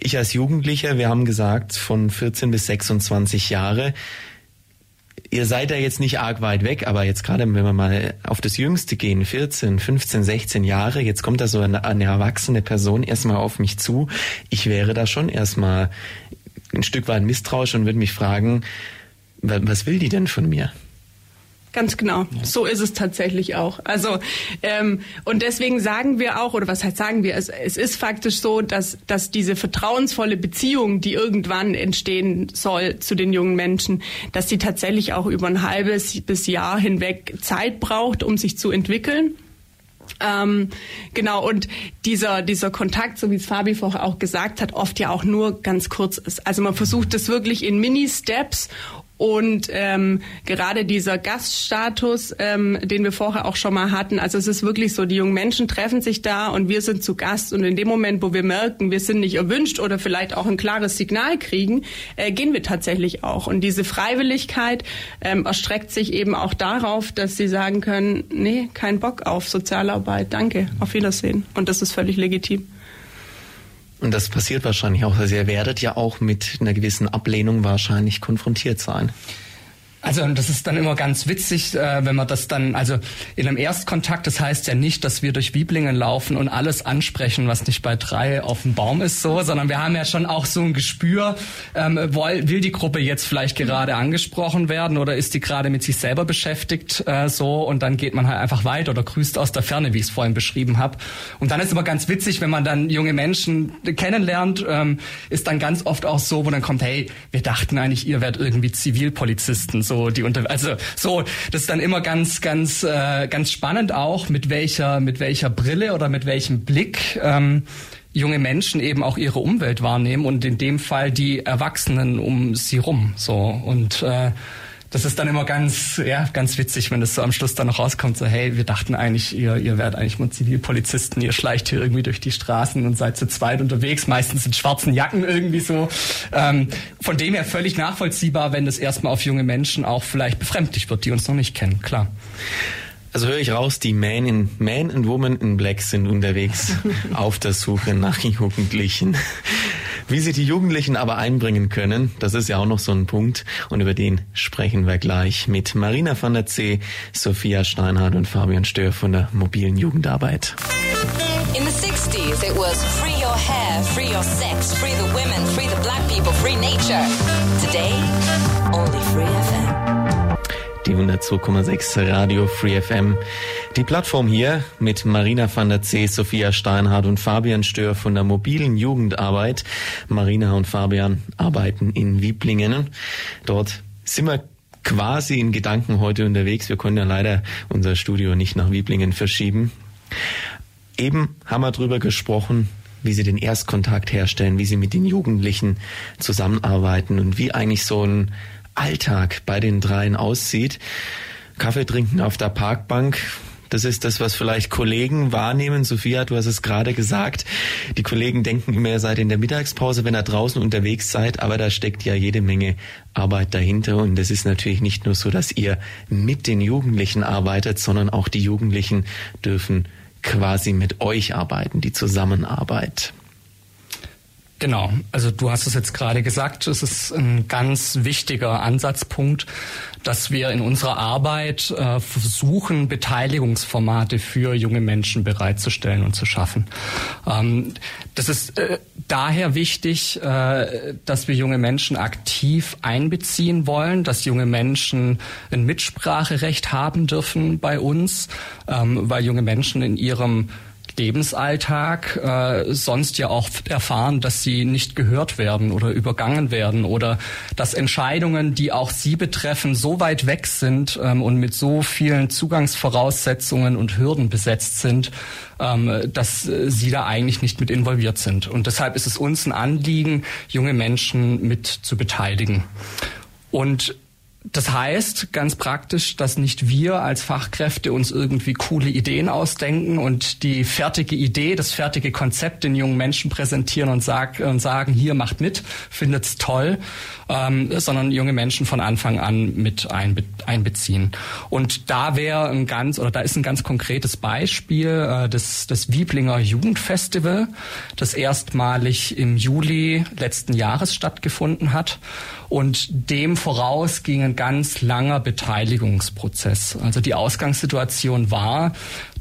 Ich als Jugendlicher, wir haben gesagt, von 14 bis 26 Jahre ihr seid da jetzt nicht arg weit weg, aber jetzt gerade, wenn wir mal auf das Jüngste gehen, 14, 15, 16 Jahre, jetzt kommt da so eine, eine erwachsene Person erstmal auf mich zu. Ich wäre da schon erstmal ein Stück weit misstrauisch und würde mich fragen, was will die denn von mir? Ganz genau. So ist es tatsächlich auch. Also ähm, und deswegen sagen wir auch, oder was heißt sagen wir, es, es ist faktisch so, dass, dass diese vertrauensvolle Beziehung, die irgendwann entstehen soll zu den jungen Menschen, dass sie tatsächlich auch über ein halbes bis Jahr hinweg Zeit braucht, um sich zu entwickeln. Ähm, genau, und dieser, dieser Kontakt, so wie es Fabi vorher auch gesagt hat, oft ja auch nur ganz kurz ist. Also man versucht das wirklich in Mini-Steps und ähm, gerade dieser Gaststatus, ähm, den wir vorher auch schon mal hatten, also es ist wirklich so, die jungen Menschen treffen sich da und wir sind zu Gast und in dem Moment, wo wir merken, wir sind nicht erwünscht oder vielleicht auch ein klares Signal kriegen, äh, gehen wir tatsächlich auch. Und diese Freiwilligkeit ähm, erstreckt sich eben auch darauf, dass sie sagen können, nee, kein Bock auf Sozialarbeit, danke, auf Wiedersehen. Und das ist völlig legitim. Und das passiert wahrscheinlich auch. Also ihr werdet ja auch mit einer gewissen Ablehnung wahrscheinlich konfrontiert sein. Also das ist dann immer ganz witzig, äh, wenn man das dann, also in einem Erstkontakt, das heißt ja nicht, dass wir durch Wieblingen laufen und alles ansprechen, was nicht bei drei auf dem Baum ist, so, sondern wir haben ja schon auch so ein Gespür, ähm, will, will die Gruppe jetzt vielleicht gerade angesprochen werden oder ist die gerade mit sich selber beschäftigt, äh, so, und dann geht man halt einfach weiter oder grüßt aus der Ferne, wie ich es vorhin beschrieben habe. Und dann ist immer ganz witzig, wenn man dann junge Menschen kennenlernt, ähm, ist dann ganz oft auch so, wo dann kommt, hey, wir dachten eigentlich, ihr werdet irgendwie Zivilpolizisten, so so die unter also so das ist dann immer ganz ganz äh, ganz spannend auch mit welcher mit welcher Brille oder mit welchem Blick ähm, junge Menschen eben auch ihre Umwelt wahrnehmen und in dem Fall die Erwachsenen um sie rum so. Und äh, das ist dann immer ganz, ja, ganz witzig, wenn das so am Schluss dann noch rauskommt, so, hey, wir dachten eigentlich, ihr, ihr werdet eigentlich mal Zivilpolizisten, ihr schleicht hier irgendwie durch die Straßen und seid zu zweit unterwegs, meistens in schwarzen Jacken irgendwie so. Ähm, von dem her völlig nachvollziehbar, wenn das erstmal auf junge Menschen auch vielleicht befremdlich wird, die uns noch nicht kennen, klar. Also höre ich raus, die Man, in, Man and Woman in Black sind unterwegs auf der Suche nach Jugendlichen. Wie sie die Jugendlichen aber einbringen können, das ist ja auch noch so ein Punkt und über den sprechen wir gleich mit Marina van der C., Sophia Steinhardt und Fabian Stör von der mobilen Jugendarbeit. In the 60s it was free your hair, free your sex, free the women, free the black people, free nature. Today only free FM. Die 102,6 Radio Free FM. Die Plattform hier mit Marina van der C., Sophia Steinhardt und Fabian Stör von der mobilen Jugendarbeit. Marina und Fabian arbeiten in Wieblingen. Dort sind wir quasi in Gedanken heute unterwegs. Wir können ja leider unser Studio nicht nach Wieblingen verschieben. Eben haben wir drüber gesprochen, wie sie den Erstkontakt herstellen, wie sie mit den Jugendlichen zusammenarbeiten und wie eigentlich so ein Alltag bei den dreien aussieht. Kaffee trinken auf der Parkbank, das ist das, was vielleicht Kollegen wahrnehmen. Sophia, du hast es gerade gesagt. Die Kollegen denken immer, ihr seid in der Mittagspause, wenn ihr draußen unterwegs seid. Aber da steckt ja jede Menge Arbeit dahinter. Und es ist natürlich nicht nur so, dass ihr mit den Jugendlichen arbeitet, sondern auch die Jugendlichen dürfen quasi mit euch arbeiten, die Zusammenarbeit. Genau, also du hast es jetzt gerade gesagt, es ist ein ganz wichtiger Ansatzpunkt, dass wir in unserer Arbeit äh, versuchen, Beteiligungsformate für junge Menschen bereitzustellen und zu schaffen. Ähm, das ist äh, daher wichtig, äh, dass wir junge Menschen aktiv einbeziehen wollen, dass junge Menschen ein Mitspracherecht haben dürfen bei uns, ähm, weil junge Menschen in ihrem Lebensalltag äh, sonst ja auch erfahren, dass sie nicht gehört werden oder übergangen werden oder dass Entscheidungen, die auch sie betreffen, so weit weg sind ähm, und mit so vielen Zugangsvoraussetzungen und Hürden besetzt sind, ähm, dass äh, sie da eigentlich nicht mit involviert sind. Und deshalb ist es uns ein Anliegen, junge Menschen mit zu beteiligen. Und das heißt ganz praktisch, dass nicht wir als Fachkräfte uns irgendwie coole Ideen ausdenken und die fertige Idee, das fertige Konzept den jungen Menschen präsentieren und, sag, und sagen, hier macht mit, findet's toll, ähm, sondern junge Menschen von Anfang an mit einbe einbeziehen. Und da wäre ein ganz oder da ist ein ganz konkretes Beispiel äh, des, des Wieblinger Jugendfestival, das erstmalig im Juli letzten Jahres stattgefunden hat und dem voraus ging ganz langer Beteiligungsprozess. Also die Ausgangssituation war,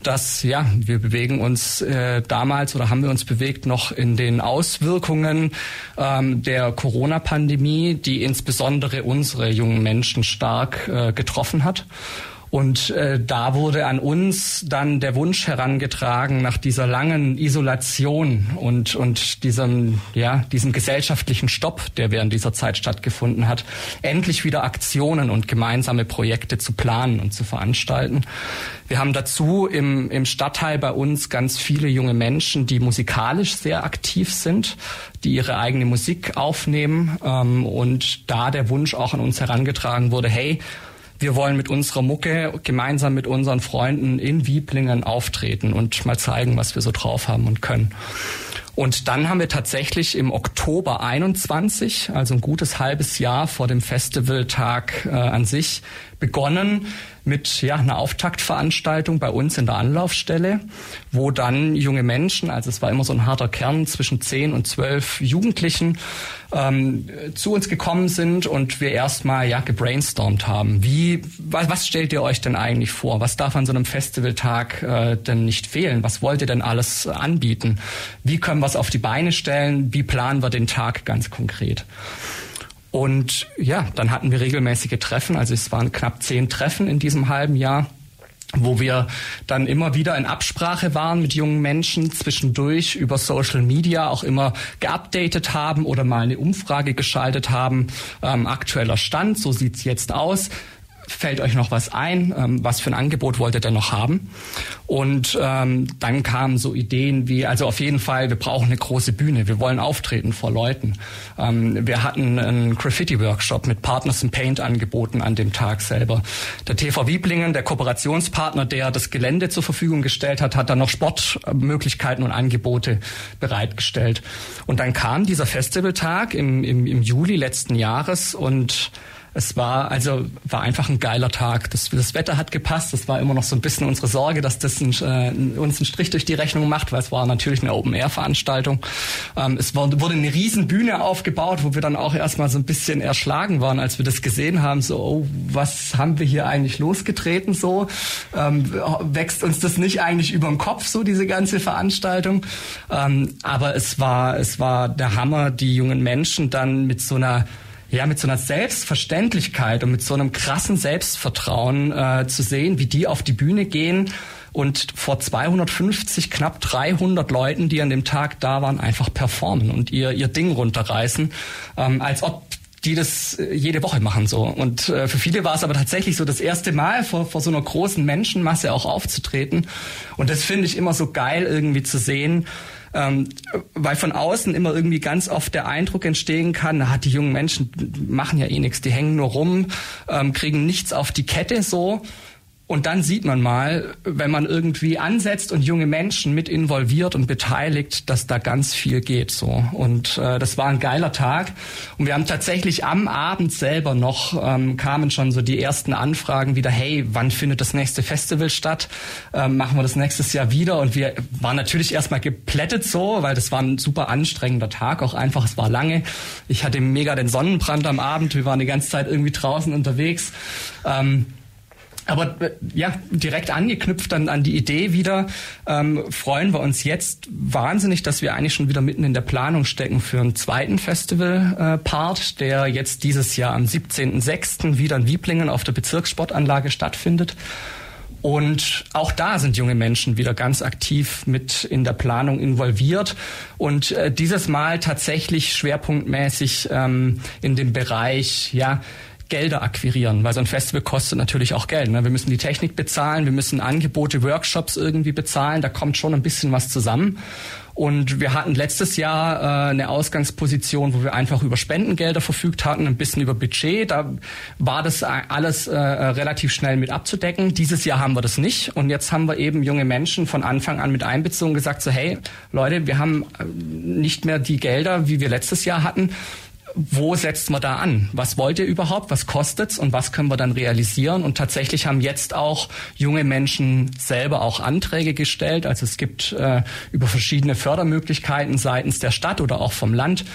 dass ja, wir bewegen uns äh, damals oder haben wir uns bewegt noch in den Auswirkungen ähm, der Corona-Pandemie, die insbesondere unsere jungen Menschen stark äh, getroffen hat. Und äh, da wurde an uns dann der Wunsch herangetragen, nach dieser langen Isolation und, und diesem, ja, diesem gesellschaftlichen Stopp, der während dieser Zeit stattgefunden hat, endlich wieder Aktionen und gemeinsame Projekte zu planen und zu veranstalten. Wir haben dazu im, im Stadtteil bei uns ganz viele junge Menschen, die musikalisch sehr aktiv sind, die ihre eigene Musik aufnehmen ähm, und da der Wunsch auch an uns herangetragen wurde, hey, wir wollen mit unserer Mucke gemeinsam mit unseren Freunden in Wieblingen auftreten und mal zeigen, was wir so drauf haben und können. Und dann haben wir tatsächlich im Oktober 21, also ein gutes halbes Jahr vor dem Festivaltag äh, an sich, begonnen mit ja, einer Auftaktveranstaltung bei uns in der Anlaufstelle, wo dann junge Menschen, also es war immer so ein harter Kern zwischen zehn und zwölf Jugendlichen, ähm, zu uns gekommen sind und wir erstmal ja gebrainstormt haben. Wie, was, was stellt ihr euch denn eigentlich vor? Was darf an so einem Festivaltag äh, denn nicht fehlen? Was wollt ihr denn alles anbieten? Wie können wir es auf die Beine stellen? Wie planen wir den Tag ganz konkret? Und ja, dann hatten wir regelmäßige Treffen. Also es waren knapp zehn Treffen in diesem halben Jahr wo wir dann immer wieder in Absprache waren mit jungen Menschen, zwischendurch über Social Media auch immer geupdatet haben oder mal eine Umfrage geschaltet haben. Ähm, aktueller Stand, so sieht's jetzt aus fällt euch noch was ein? Ähm, was für ein Angebot wollt ihr denn noch haben? Und ähm, dann kamen so Ideen wie, also auf jeden Fall, wir brauchen eine große Bühne, wir wollen auftreten vor Leuten. Ähm, wir hatten einen Graffiti-Workshop mit Partners in Paint angeboten an dem Tag selber. Der TV Wieblingen, der Kooperationspartner, der das Gelände zur Verfügung gestellt hat, hat dann noch Sportmöglichkeiten und Angebote bereitgestellt. Und dann kam dieser Festivaltag im, im, im Juli letzten Jahres und es war also war einfach ein geiler Tag. Das, das Wetter hat gepasst. Das war immer noch so ein bisschen unsere Sorge, dass das ein, äh, uns einen Strich durch die Rechnung macht, weil es war natürlich eine Open-Air-Veranstaltung. Ähm, es war, wurde eine riesen Bühne aufgebaut, wo wir dann auch erstmal so ein bisschen erschlagen waren, als wir das gesehen haben. So, oh, was haben wir hier eigentlich losgetreten? So ähm, wächst uns das nicht eigentlich über den Kopf so diese ganze Veranstaltung? Ähm, aber es war es war der Hammer, die jungen Menschen dann mit so einer ja, mit so einer Selbstverständlichkeit und mit so einem krassen Selbstvertrauen äh, zu sehen, wie die auf die Bühne gehen und vor 250, knapp 300 Leuten, die an dem Tag da waren, einfach performen und ihr, ihr Ding runterreißen, ähm, als ob die das äh, jede Woche machen so. Und äh, für viele war es aber tatsächlich so das erste Mal vor, vor so einer großen Menschenmasse auch aufzutreten. Und das finde ich immer so geil irgendwie zu sehen, ähm, weil von außen immer irgendwie ganz oft der Eindruck entstehen kann, na, die jungen Menschen machen ja eh nichts, die hängen nur rum, ähm, kriegen nichts auf die Kette so. Und dann sieht man mal, wenn man irgendwie ansetzt und junge Menschen mit involviert und beteiligt, dass da ganz viel geht so. Und äh, das war ein geiler Tag. Und wir haben tatsächlich am Abend selber noch ähm, kamen schon so die ersten Anfragen wieder, hey, wann findet das nächste Festival statt? Ähm, machen wir das nächstes Jahr wieder? Und wir waren natürlich erstmal geplättet so, weil das war ein super anstrengender Tag, auch einfach, es war lange. Ich hatte mega den Sonnenbrand am Abend, wir waren die ganze Zeit irgendwie draußen unterwegs. Ähm, aber äh, ja, direkt angeknüpft dann an die Idee wieder, ähm, freuen wir uns jetzt wahnsinnig, dass wir eigentlich schon wieder mitten in der Planung stecken für einen zweiten Festival-Part, äh, der jetzt dieses Jahr am 17.06. wieder in Wieblingen auf der Bezirkssportanlage stattfindet. Und auch da sind junge Menschen wieder ganz aktiv mit in der Planung involviert und äh, dieses Mal tatsächlich schwerpunktmäßig ähm, in dem Bereich, ja, Gelder akquirieren, weil so ein Festival kostet natürlich auch Geld. Ne? Wir müssen die Technik bezahlen, wir müssen Angebote, Workshops irgendwie bezahlen, da kommt schon ein bisschen was zusammen. Und wir hatten letztes Jahr äh, eine Ausgangsposition, wo wir einfach über Spendengelder verfügt hatten, ein bisschen über Budget. Da war das alles äh, relativ schnell mit abzudecken. Dieses Jahr haben wir das nicht. Und jetzt haben wir eben junge Menschen von Anfang an mit einbezogen, gesagt so, hey Leute, wir haben äh, nicht mehr die Gelder, wie wir letztes Jahr hatten wo setzt man da an? Was wollt ihr überhaupt? Was kostet's und was können wir dann realisieren? Und tatsächlich haben jetzt auch junge Menschen selber auch Anträge gestellt. Also es gibt äh, über verschiedene Fördermöglichkeiten seitens der Stadt oder auch vom Land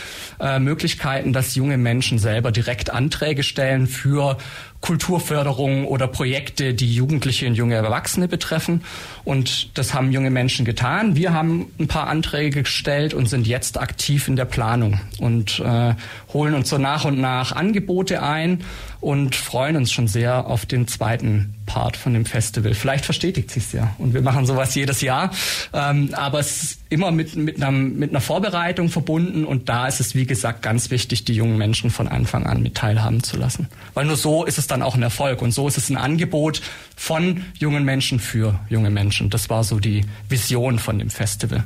äh, Möglichkeiten, dass junge Menschen selber direkt Anträge stellen für Kulturförderung oder Projekte, die Jugendliche und junge Erwachsene betreffen. Und das haben junge Menschen getan. Wir haben ein paar Anträge gestellt und sind jetzt aktiv in der Planung und äh, holen uns so nach und nach Angebote ein und freuen uns schon sehr auf den zweiten Part von dem Festival. Vielleicht verstetigt sich's ja und wir machen sowas jedes Jahr, ähm, aber es ist immer mit mit, einer, mit einer Vorbereitung verbunden und da ist es wie gesagt ganz wichtig, die jungen Menschen von Anfang an mit teilhaben zu lassen, weil nur so ist es dann auch ein Erfolg und so ist es ein Angebot von jungen Menschen für junge Menschen. Das war so die Vision von dem Festival.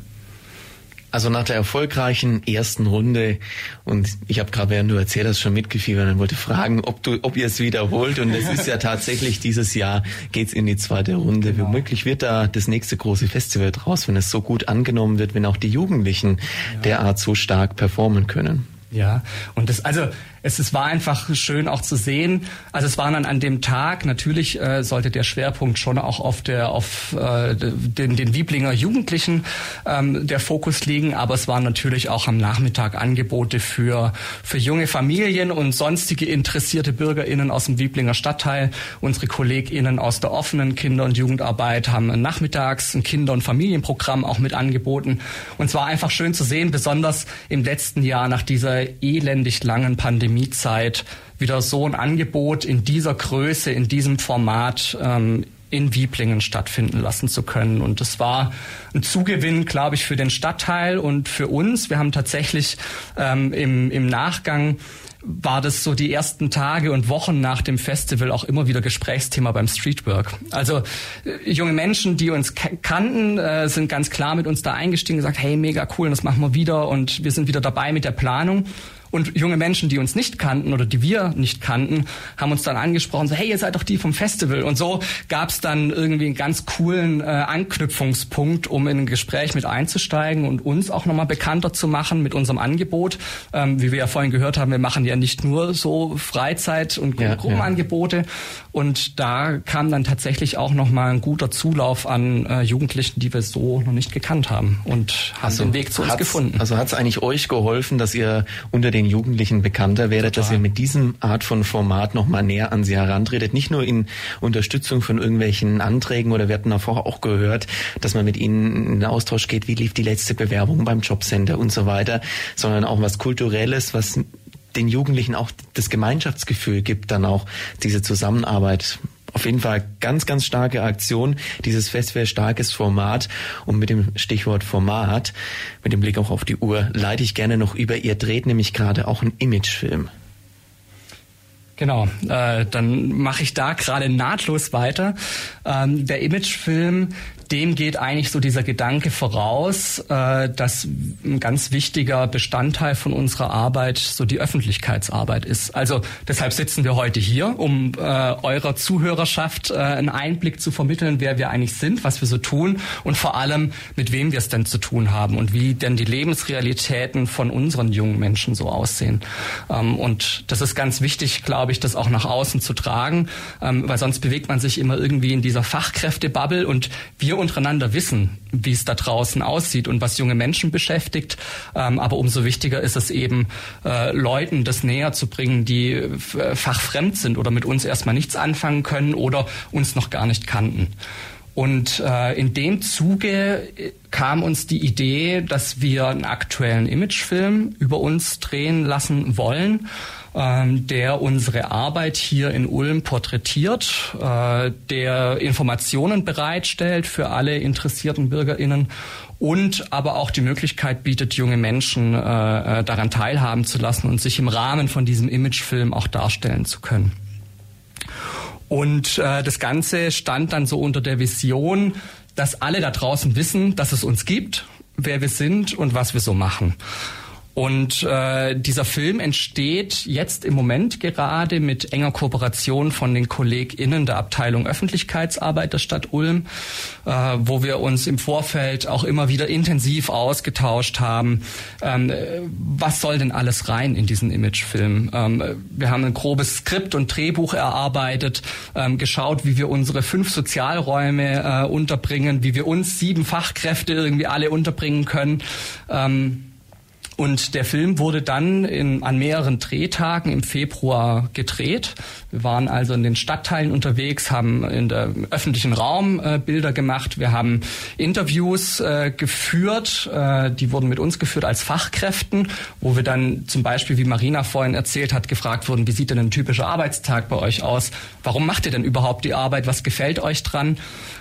Also nach der erfolgreichen ersten Runde und ich habe gerade während du erzählt hast schon mitgefiebert und wollte fragen, ob du, ob ihr es wiederholt und es ist ja tatsächlich dieses Jahr geht's in die zweite Runde. Genau. Womöglich wird da das nächste große Festival draus, wenn es so gut angenommen wird, wenn auch die Jugendlichen ja. derart so stark performen können. Ja, und das, also es, es war einfach schön auch zu sehen. Also es war dann an dem Tag, natürlich äh, sollte der Schwerpunkt schon auch auf der auf äh, den, den Wieblinger Jugendlichen ähm, der Fokus liegen, aber es waren natürlich auch am Nachmittag Angebote für für junge Familien und sonstige interessierte BürgerInnen aus dem Wieblinger Stadtteil. Unsere KollegInnen aus der offenen Kinder- und Jugendarbeit haben nachmittags ein Kinder- und Familienprogramm auch mit angeboten. Und es war einfach schön zu sehen, besonders im letzten Jahr nach dieser elendig langen Pandemie Pandemiezeit wieder so ein Angebot in dieser Größe, in diesem Format ähm, in Wieblingen stattfinden lassen zu können. Und das war ein Zugewinn, glaube ich, für den Stadtteil und für uns. Wir haben tatsächlich ähm, im, im Nachgang war das so die ersten Tage und Wochen nach dem Festival auch immer wieder Gesprächsthema beim Streetwork. Also äh, junge Menschen, die uns kannten, äh, sind ganz klar mit uns da eingestiegen gesagt, hey, mega cool, das machen wir wieder und wir sind wieder dabei mit der Planung. Und junge Menschen, die uns nicht kannten oder die wir nicht kannten, haben uns dann angesprochen, so, hey, ihr seid doch die vom Festival. Und so gab es dann irgendwie einen ganz coolen äh, Anknüpfungspunkt, um in ein Gespräch mit einzusteigen und uns auch nochmal bekannter zu machen mit unserem Angebot. Ähm, wie wir ja vorhin gehört haben, wir machen ja nicht nur so Freizeit- und ja, Gruppenangebote. Ja. Und da kam dann tatsächlich auch nochmal ein guter Zulauf an äh, Jugendlichen, die wir so noch nicht gekannt haben und haben also den Weg zu uns gefunden. Also hat es eigentlich euch geholfen, dass ihr unter den den Jugendlichen bekannter werdet, Total. dass ihr mit diesem Art von Format noch mal näher an sie herantretet. Nicht nur in Unterstützung von irgendwelchen Anträgen oder wir hatten davor auch gehört, dass man mit ihnen in den Austausch geht, wie lief die letzte Bewerbung beim Jobcenter und so weiter, sondern auch was Kulturelles, was den Jugendlichen auch das Gemeinschaftsgefühl gibt, dann auch diese Zusammenarbeit auf jeden Fall ganz, ganz starke Aktion. Dieses Festival starkes Format. Und mit dem Stichwort Format, mit dem Blick auch auf die Uhr, leite ich gerne noch über. Ihr dreht nämlich gerade auch einen Imagefilm. Genau, äh, dann mache ich da gerade nahtlos weiter. Ähm, der Imagefilm dem geht eigentlich so dieser Gedanke voraus, äh, dass ein ganz wichtiger Bestandteil von unserer Arbeit so die Öffentlichkeitsarbeit ist. Also deshalb sitzen wir heute hier, um äh, eurer Zuhörerschaft äh, einen Einblick zu vermitteln, wer wir eigentlich sind, was wir so tun und vor allem, mit wem wir es denn zu tun haben und wie denn die Lebensrealitäten von unseren jungen Menschen so aussehen. Ähm, und das ist ganz wichtig, glaube ich, das auch nach außen zu tragen, ähm, weil sonst bewegt man sich immer irgendwie in dieser Fachkräftebubble und wir untereinander wissen, wie es da draußen aussieht und was junge Menschen beschäftigt. Ähm, aber umso wichtiger ist es eben, äh, Leuten das näher zu bringen, die äh, fachfremd sind oder mit uns erstmal nichts anfangen können oder uns noch gar nicht kannten. Und äh, in dem Zuge äh, kam uns die Idee, dass wir einen aktuellen Imagefilm über uns drehen lassen wollen ähm, der unsere Arbeit hier in Ulm porträtiert, äh, der Informationen bereitstellt für alle interessierten BürgerInnen und aber auch die Möglichkeit bietet, junge Menschen äh, äh, daran teilhaben zu lassen und sich im Rahmen von diesem Imagefilm auch darstellen zu können. Und das Ganze stand dann so unter der Vision, dass alle da draußen wissen, dass es uns gibt wer wir sind und was wir so machen. Und äh, dieser Film entsteht jetzt im Moment gerade mit enger Kooperation von den KollegInnen der Abteilung Öffentlichkeitsarbeit der Stadt Ulm, äh, wo wir uns im Vorfeld auch immer wieder intensiv ausgetauscht haben. Ähm, was soll denn alles rein in diesen Imagefilm? Ähm, wir haben ein grobes Skript und Drehbuch erarbeitet, ähm, geschaut, wie wir unsere fünf Sozialräume äh, unterbringen, wie wir uns sieben Fachkräfte irgendwie alle unterbringen können. Ähm, und der Film wurde dann in, an mehreren Drehtagen im Februar gedreht. Wir waren also in den Stadtteilen unterwegs, haben in der öffentlichen Raum äh, Bilder gemacht. Wir haben Interviews äh, geführt, äh, die wurden mit uns geführt als Fachkräften, wo wir dann zum Beispiel, wie Marina vorhin erzählt hat, gefragt wurden, wie sieht denn ein typischer Arbeitstag bei euch aus? Warum macht ihr denn überhaupt die Arbeit? Was gefällt euch dran?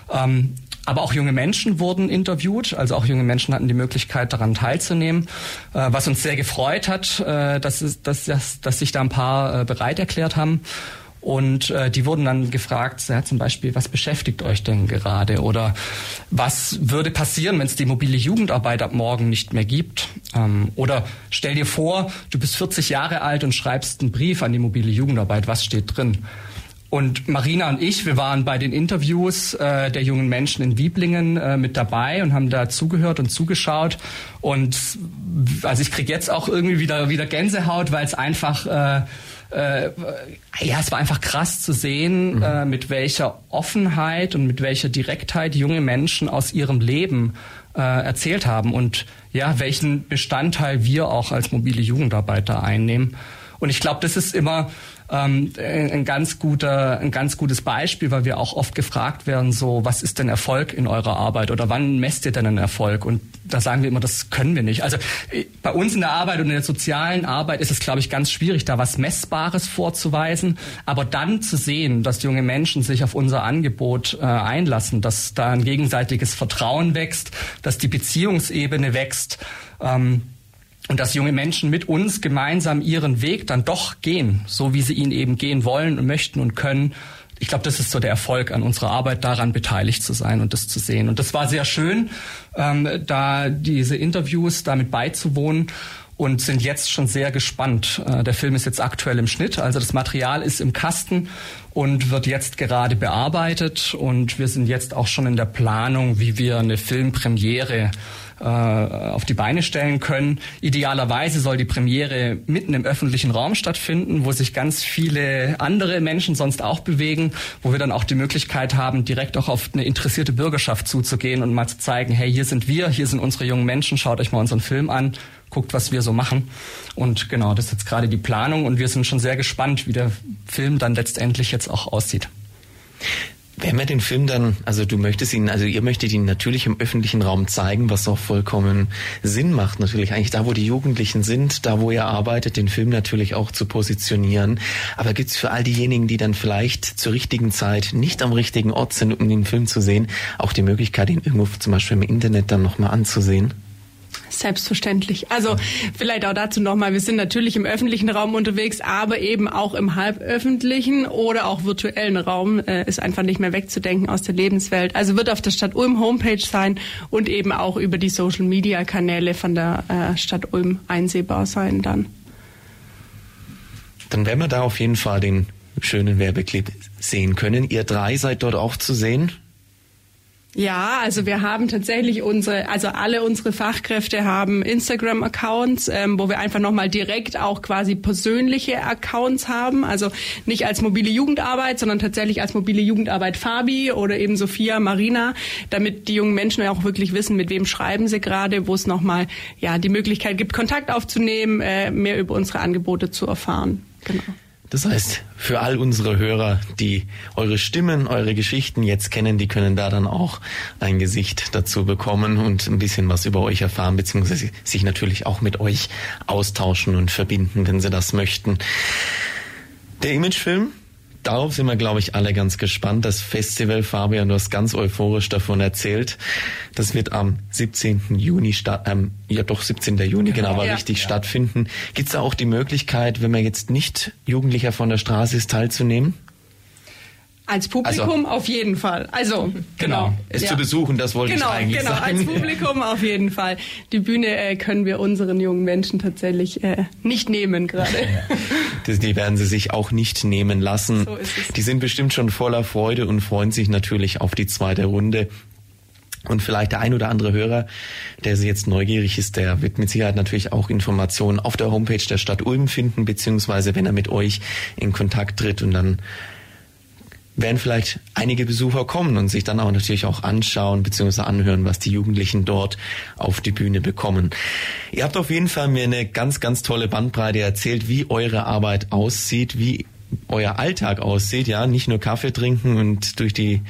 Ähm, aber auch junge Menschen wurden interviewt, also auch junge Menschen hatten die Möglichkeit, daran teilzunehmen, äh, was uns sehr gefreut hat, äh, dass, es, dass, dass, dass sich da ein paar äh, bereit erklärt haben. Und äh, die wurden dann gefragt, ja, zum Beispiel, was beschäftigt euch denn gerade? Oder was würde passieren, wenn es die mobile Jugendarbeit ab morgen nicht mehr gibt? Ähm, oder stell dir vor, du bist 40 Jahre alt und schreibst einen Brief an die mobile Jugendarbeit. Was steht drin? Und Marina und ich, wir waren bei den Interviews äh, der jungen Menschen in Wieblingen äh, mit dabei und haben da zugehört und zugeschaut. Und also ich krieg jetzt auch irgendwie wieder wieder Gänsehaut, weil es einfach äh, äh, ja, es war einfach krass zu sehen, mhm. äh, mit welcher Offenheit und mit welcher Direktheit junge Menschen aus ihrem Leben äh, erzählt haben und ja, welchen Bestandteil wir auch als mobile Jugendarbeiter einnehmen. Und ich glaube, das ist immer ähm, ein ganz guter, ein ganz gutes Beispiel, weil wir auch oft gefragt werden, so, was ist denn Erfolg in eurer Arbeit oder wann messt ihr denn einen Erfolg? Und da sagen wir immer, das können wir nicht. Also äh, bei uns in der Arbeit und in der sozialen Arbeit ist es, glaube ich, ganz schwierig, da was Messbares vorzuweisen. Aber dann zu sehen, dass junge Menschen sich auf unser Angebot äh, einlassen, dass da ein gegenseitiges Vertrauen wächst, dass die Beziehungsebene wächst, ähm, und dass junge Menschen mit uns gemeinsam ihren Weg dann doch gehen, so wie sie ihn eben gehen wollen und möchten und können. Ich glaube, das ist so der Erfolg an unserer Arbeit, daran beteiligt zu sein und das zu sehen. Und das war sehr schön, ähm, da diese Interviews damit beizuwohnen und sind jetzt schon sehr gespannt. Äh, der Film ist jetzt aktuell im Schnitt, also das Material ist im Kasten und wird jetzt gerade bearbeitet und wir sind jetzt auch schon in der Planung, wie wir eine Filmpremiere äh, auf die Beine stellen können. Idealerweise soll die Premiere mitten im öffentlichen Raum stattfinden, wo sich ganz viele andere Menschen sonst auch bewegen, wo wir dann auch die Möglichkeit haben, direkt auch auf eine interessierte Bürgerschaft zuzugehen und mal zu zeigen, hey, hier sind wir, hier sind unsere jungen Menschen, schaut euch mal unseren Film an, guckt, was wir so machen. Und genau, das ist jetzt gerade die Planung und wir sind schon sehr gespannt, wie der Film dann letztendlich jetzt auch aussieht. Wenn wir den Film dann, also du möchtest ihn, also ihr möchtet ihn natürlich im öffentlichen Raum zeigen, was auch vollkommen Sinn macht, natürlich eigentlich da, wo die Jugendlichen sind, da, wo ihr arbeitet, den Film natürlich auch zu positionieren. Aber gibt's für all diejenigen, die dann vielleicht zur richtigen Zeit nicht am richtigen Ort sind, um den Film zu sehen, auch die Möglichkeit, ihn irgendwo zum Beispiel im Internet dann nochmal anzusehen? Selbstverständlich. Also vielleicht auch dazu nochmal, wir sind natürlich im öffentlichen Raum unterwegs, aber eben auch im halböffentlichen oder auch virtuellen Raum äh, ist einfach nicht mehr wegzudenken aus der Lebenswelt. Also wird auf der Stadt Ulm Homepage sein und eben auch über die Social-Media-Kanäle von der äh, Stadt Ulm einsehbar sein dann. Dann werden wir da auf jeden Fall den schönen Werbeclip sehen können. Ihr drei seid dort auch zu sehen. Ja, also wir haben tatsächlich unsere, also alle unsere Fachkräfte haben Instagram-Accounts, ähm, wo wir einfach nochmal direkt auch quasi persönliche Accounts haben. Also nicht als mobile Jugendarbeit, sondern tatsächlich als mobile Jugendarbeit Fabi oder eben Sophia, Marina, damit die jungen Menschen auch wirklich wissen, mit wem schreiben sie gerade, wo es nochmal ja, die Möglichkeit gibt, Kontakt aufzunehmen, äh, mehr über unsere Angebote zu erfahren. Genau. Das heißt, für all unsere Hörer, die eure Stimmen, eure Geschichten jetzt kennen, die können da dann auch ein Gesicht dazu bekommen und ein bisschen was über euch erfahren, beziehungsweise sich natürlich auch mit euch austauschen und verbinden, wenn sie das möchten. Der Imagefilm darauf sind wir, glaube ich, alle ganz gespannt. Das Festival, Fabian, du hast ganz euphorisch davon erzählt. Das wird am 17. Juni statt, ähm, ja doch 17. Juni, genau, aber ja. richtig ja. stattfinden. Gibt es da auch die Möglichkeit, wenn man jetzt nicht Jugendlicher von der Straße ist, teilzunehmen? Als Publikum also, auf jeden Fall. Also genau. genau. Es ja. zu besuchen, das wollte genau, ich eigentlich genau, sagen. Genau, als Publikum auf jeden Fall. Die Bühne äh, können wir unseren jungen Menschen tatsächlich äh, nicht nehmen gerade. die werden sie sich auch nicht nehmen lassen. So ist es. Die sind bestimmt schon voller Freude und freuen sich natürlich auf die zweite Runde. Und vielleicht der ein oder andere Hörer, der jetzt neugierig ist, der wird mit Sicherheit natürlich auch Informationen auf der Homepage der Stadt Ulm finden, beziehungsweise wenn er mit euch in Kontakt tritt und dann werden vielleicht einige Besucher kommen und sich dann auch natürlich auch anschauen bzw. anhören, was die Jugendlichen dort auf die Bühne bekommen. Ihr habt auf jeden Fall mir eine ganz, ganz tolle Bandbreite erzählt, wie eure Arbeit aussieht, wie euer Alltag aussieht, ja, nicht nur Kaffee trinken und durch die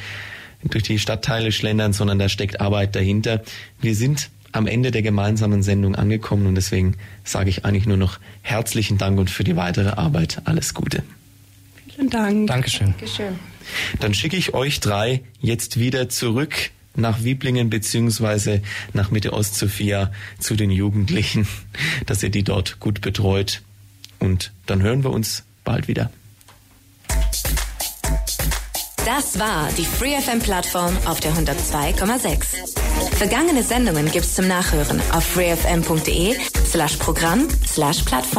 durch die Stadtteile schlendern, sondern da steckt Arbeit dahinter. Wir sind am Ende der gemeinsamen Sendung angekommen und deswegen sage ich eigentlich nur noch herzlichen Dank und für die weitere Arbeit alles Gute. Vielen Dank. Dankeschön. Dankeschön. Dann schicke ich euch drei jetzt wieder zurück nach Wieblingen beziehungsweise nach Mitte Ost-Sophia zu den Jugendlichen, dass ihr die dort gut betreut. Und dann hören wir uns bald wieder. Das war die FreeFM-Plattform auf der 102,6. Vergangene Sendungen gibt's zum Nachhören auf freefm.de slash Programm slash Plattform.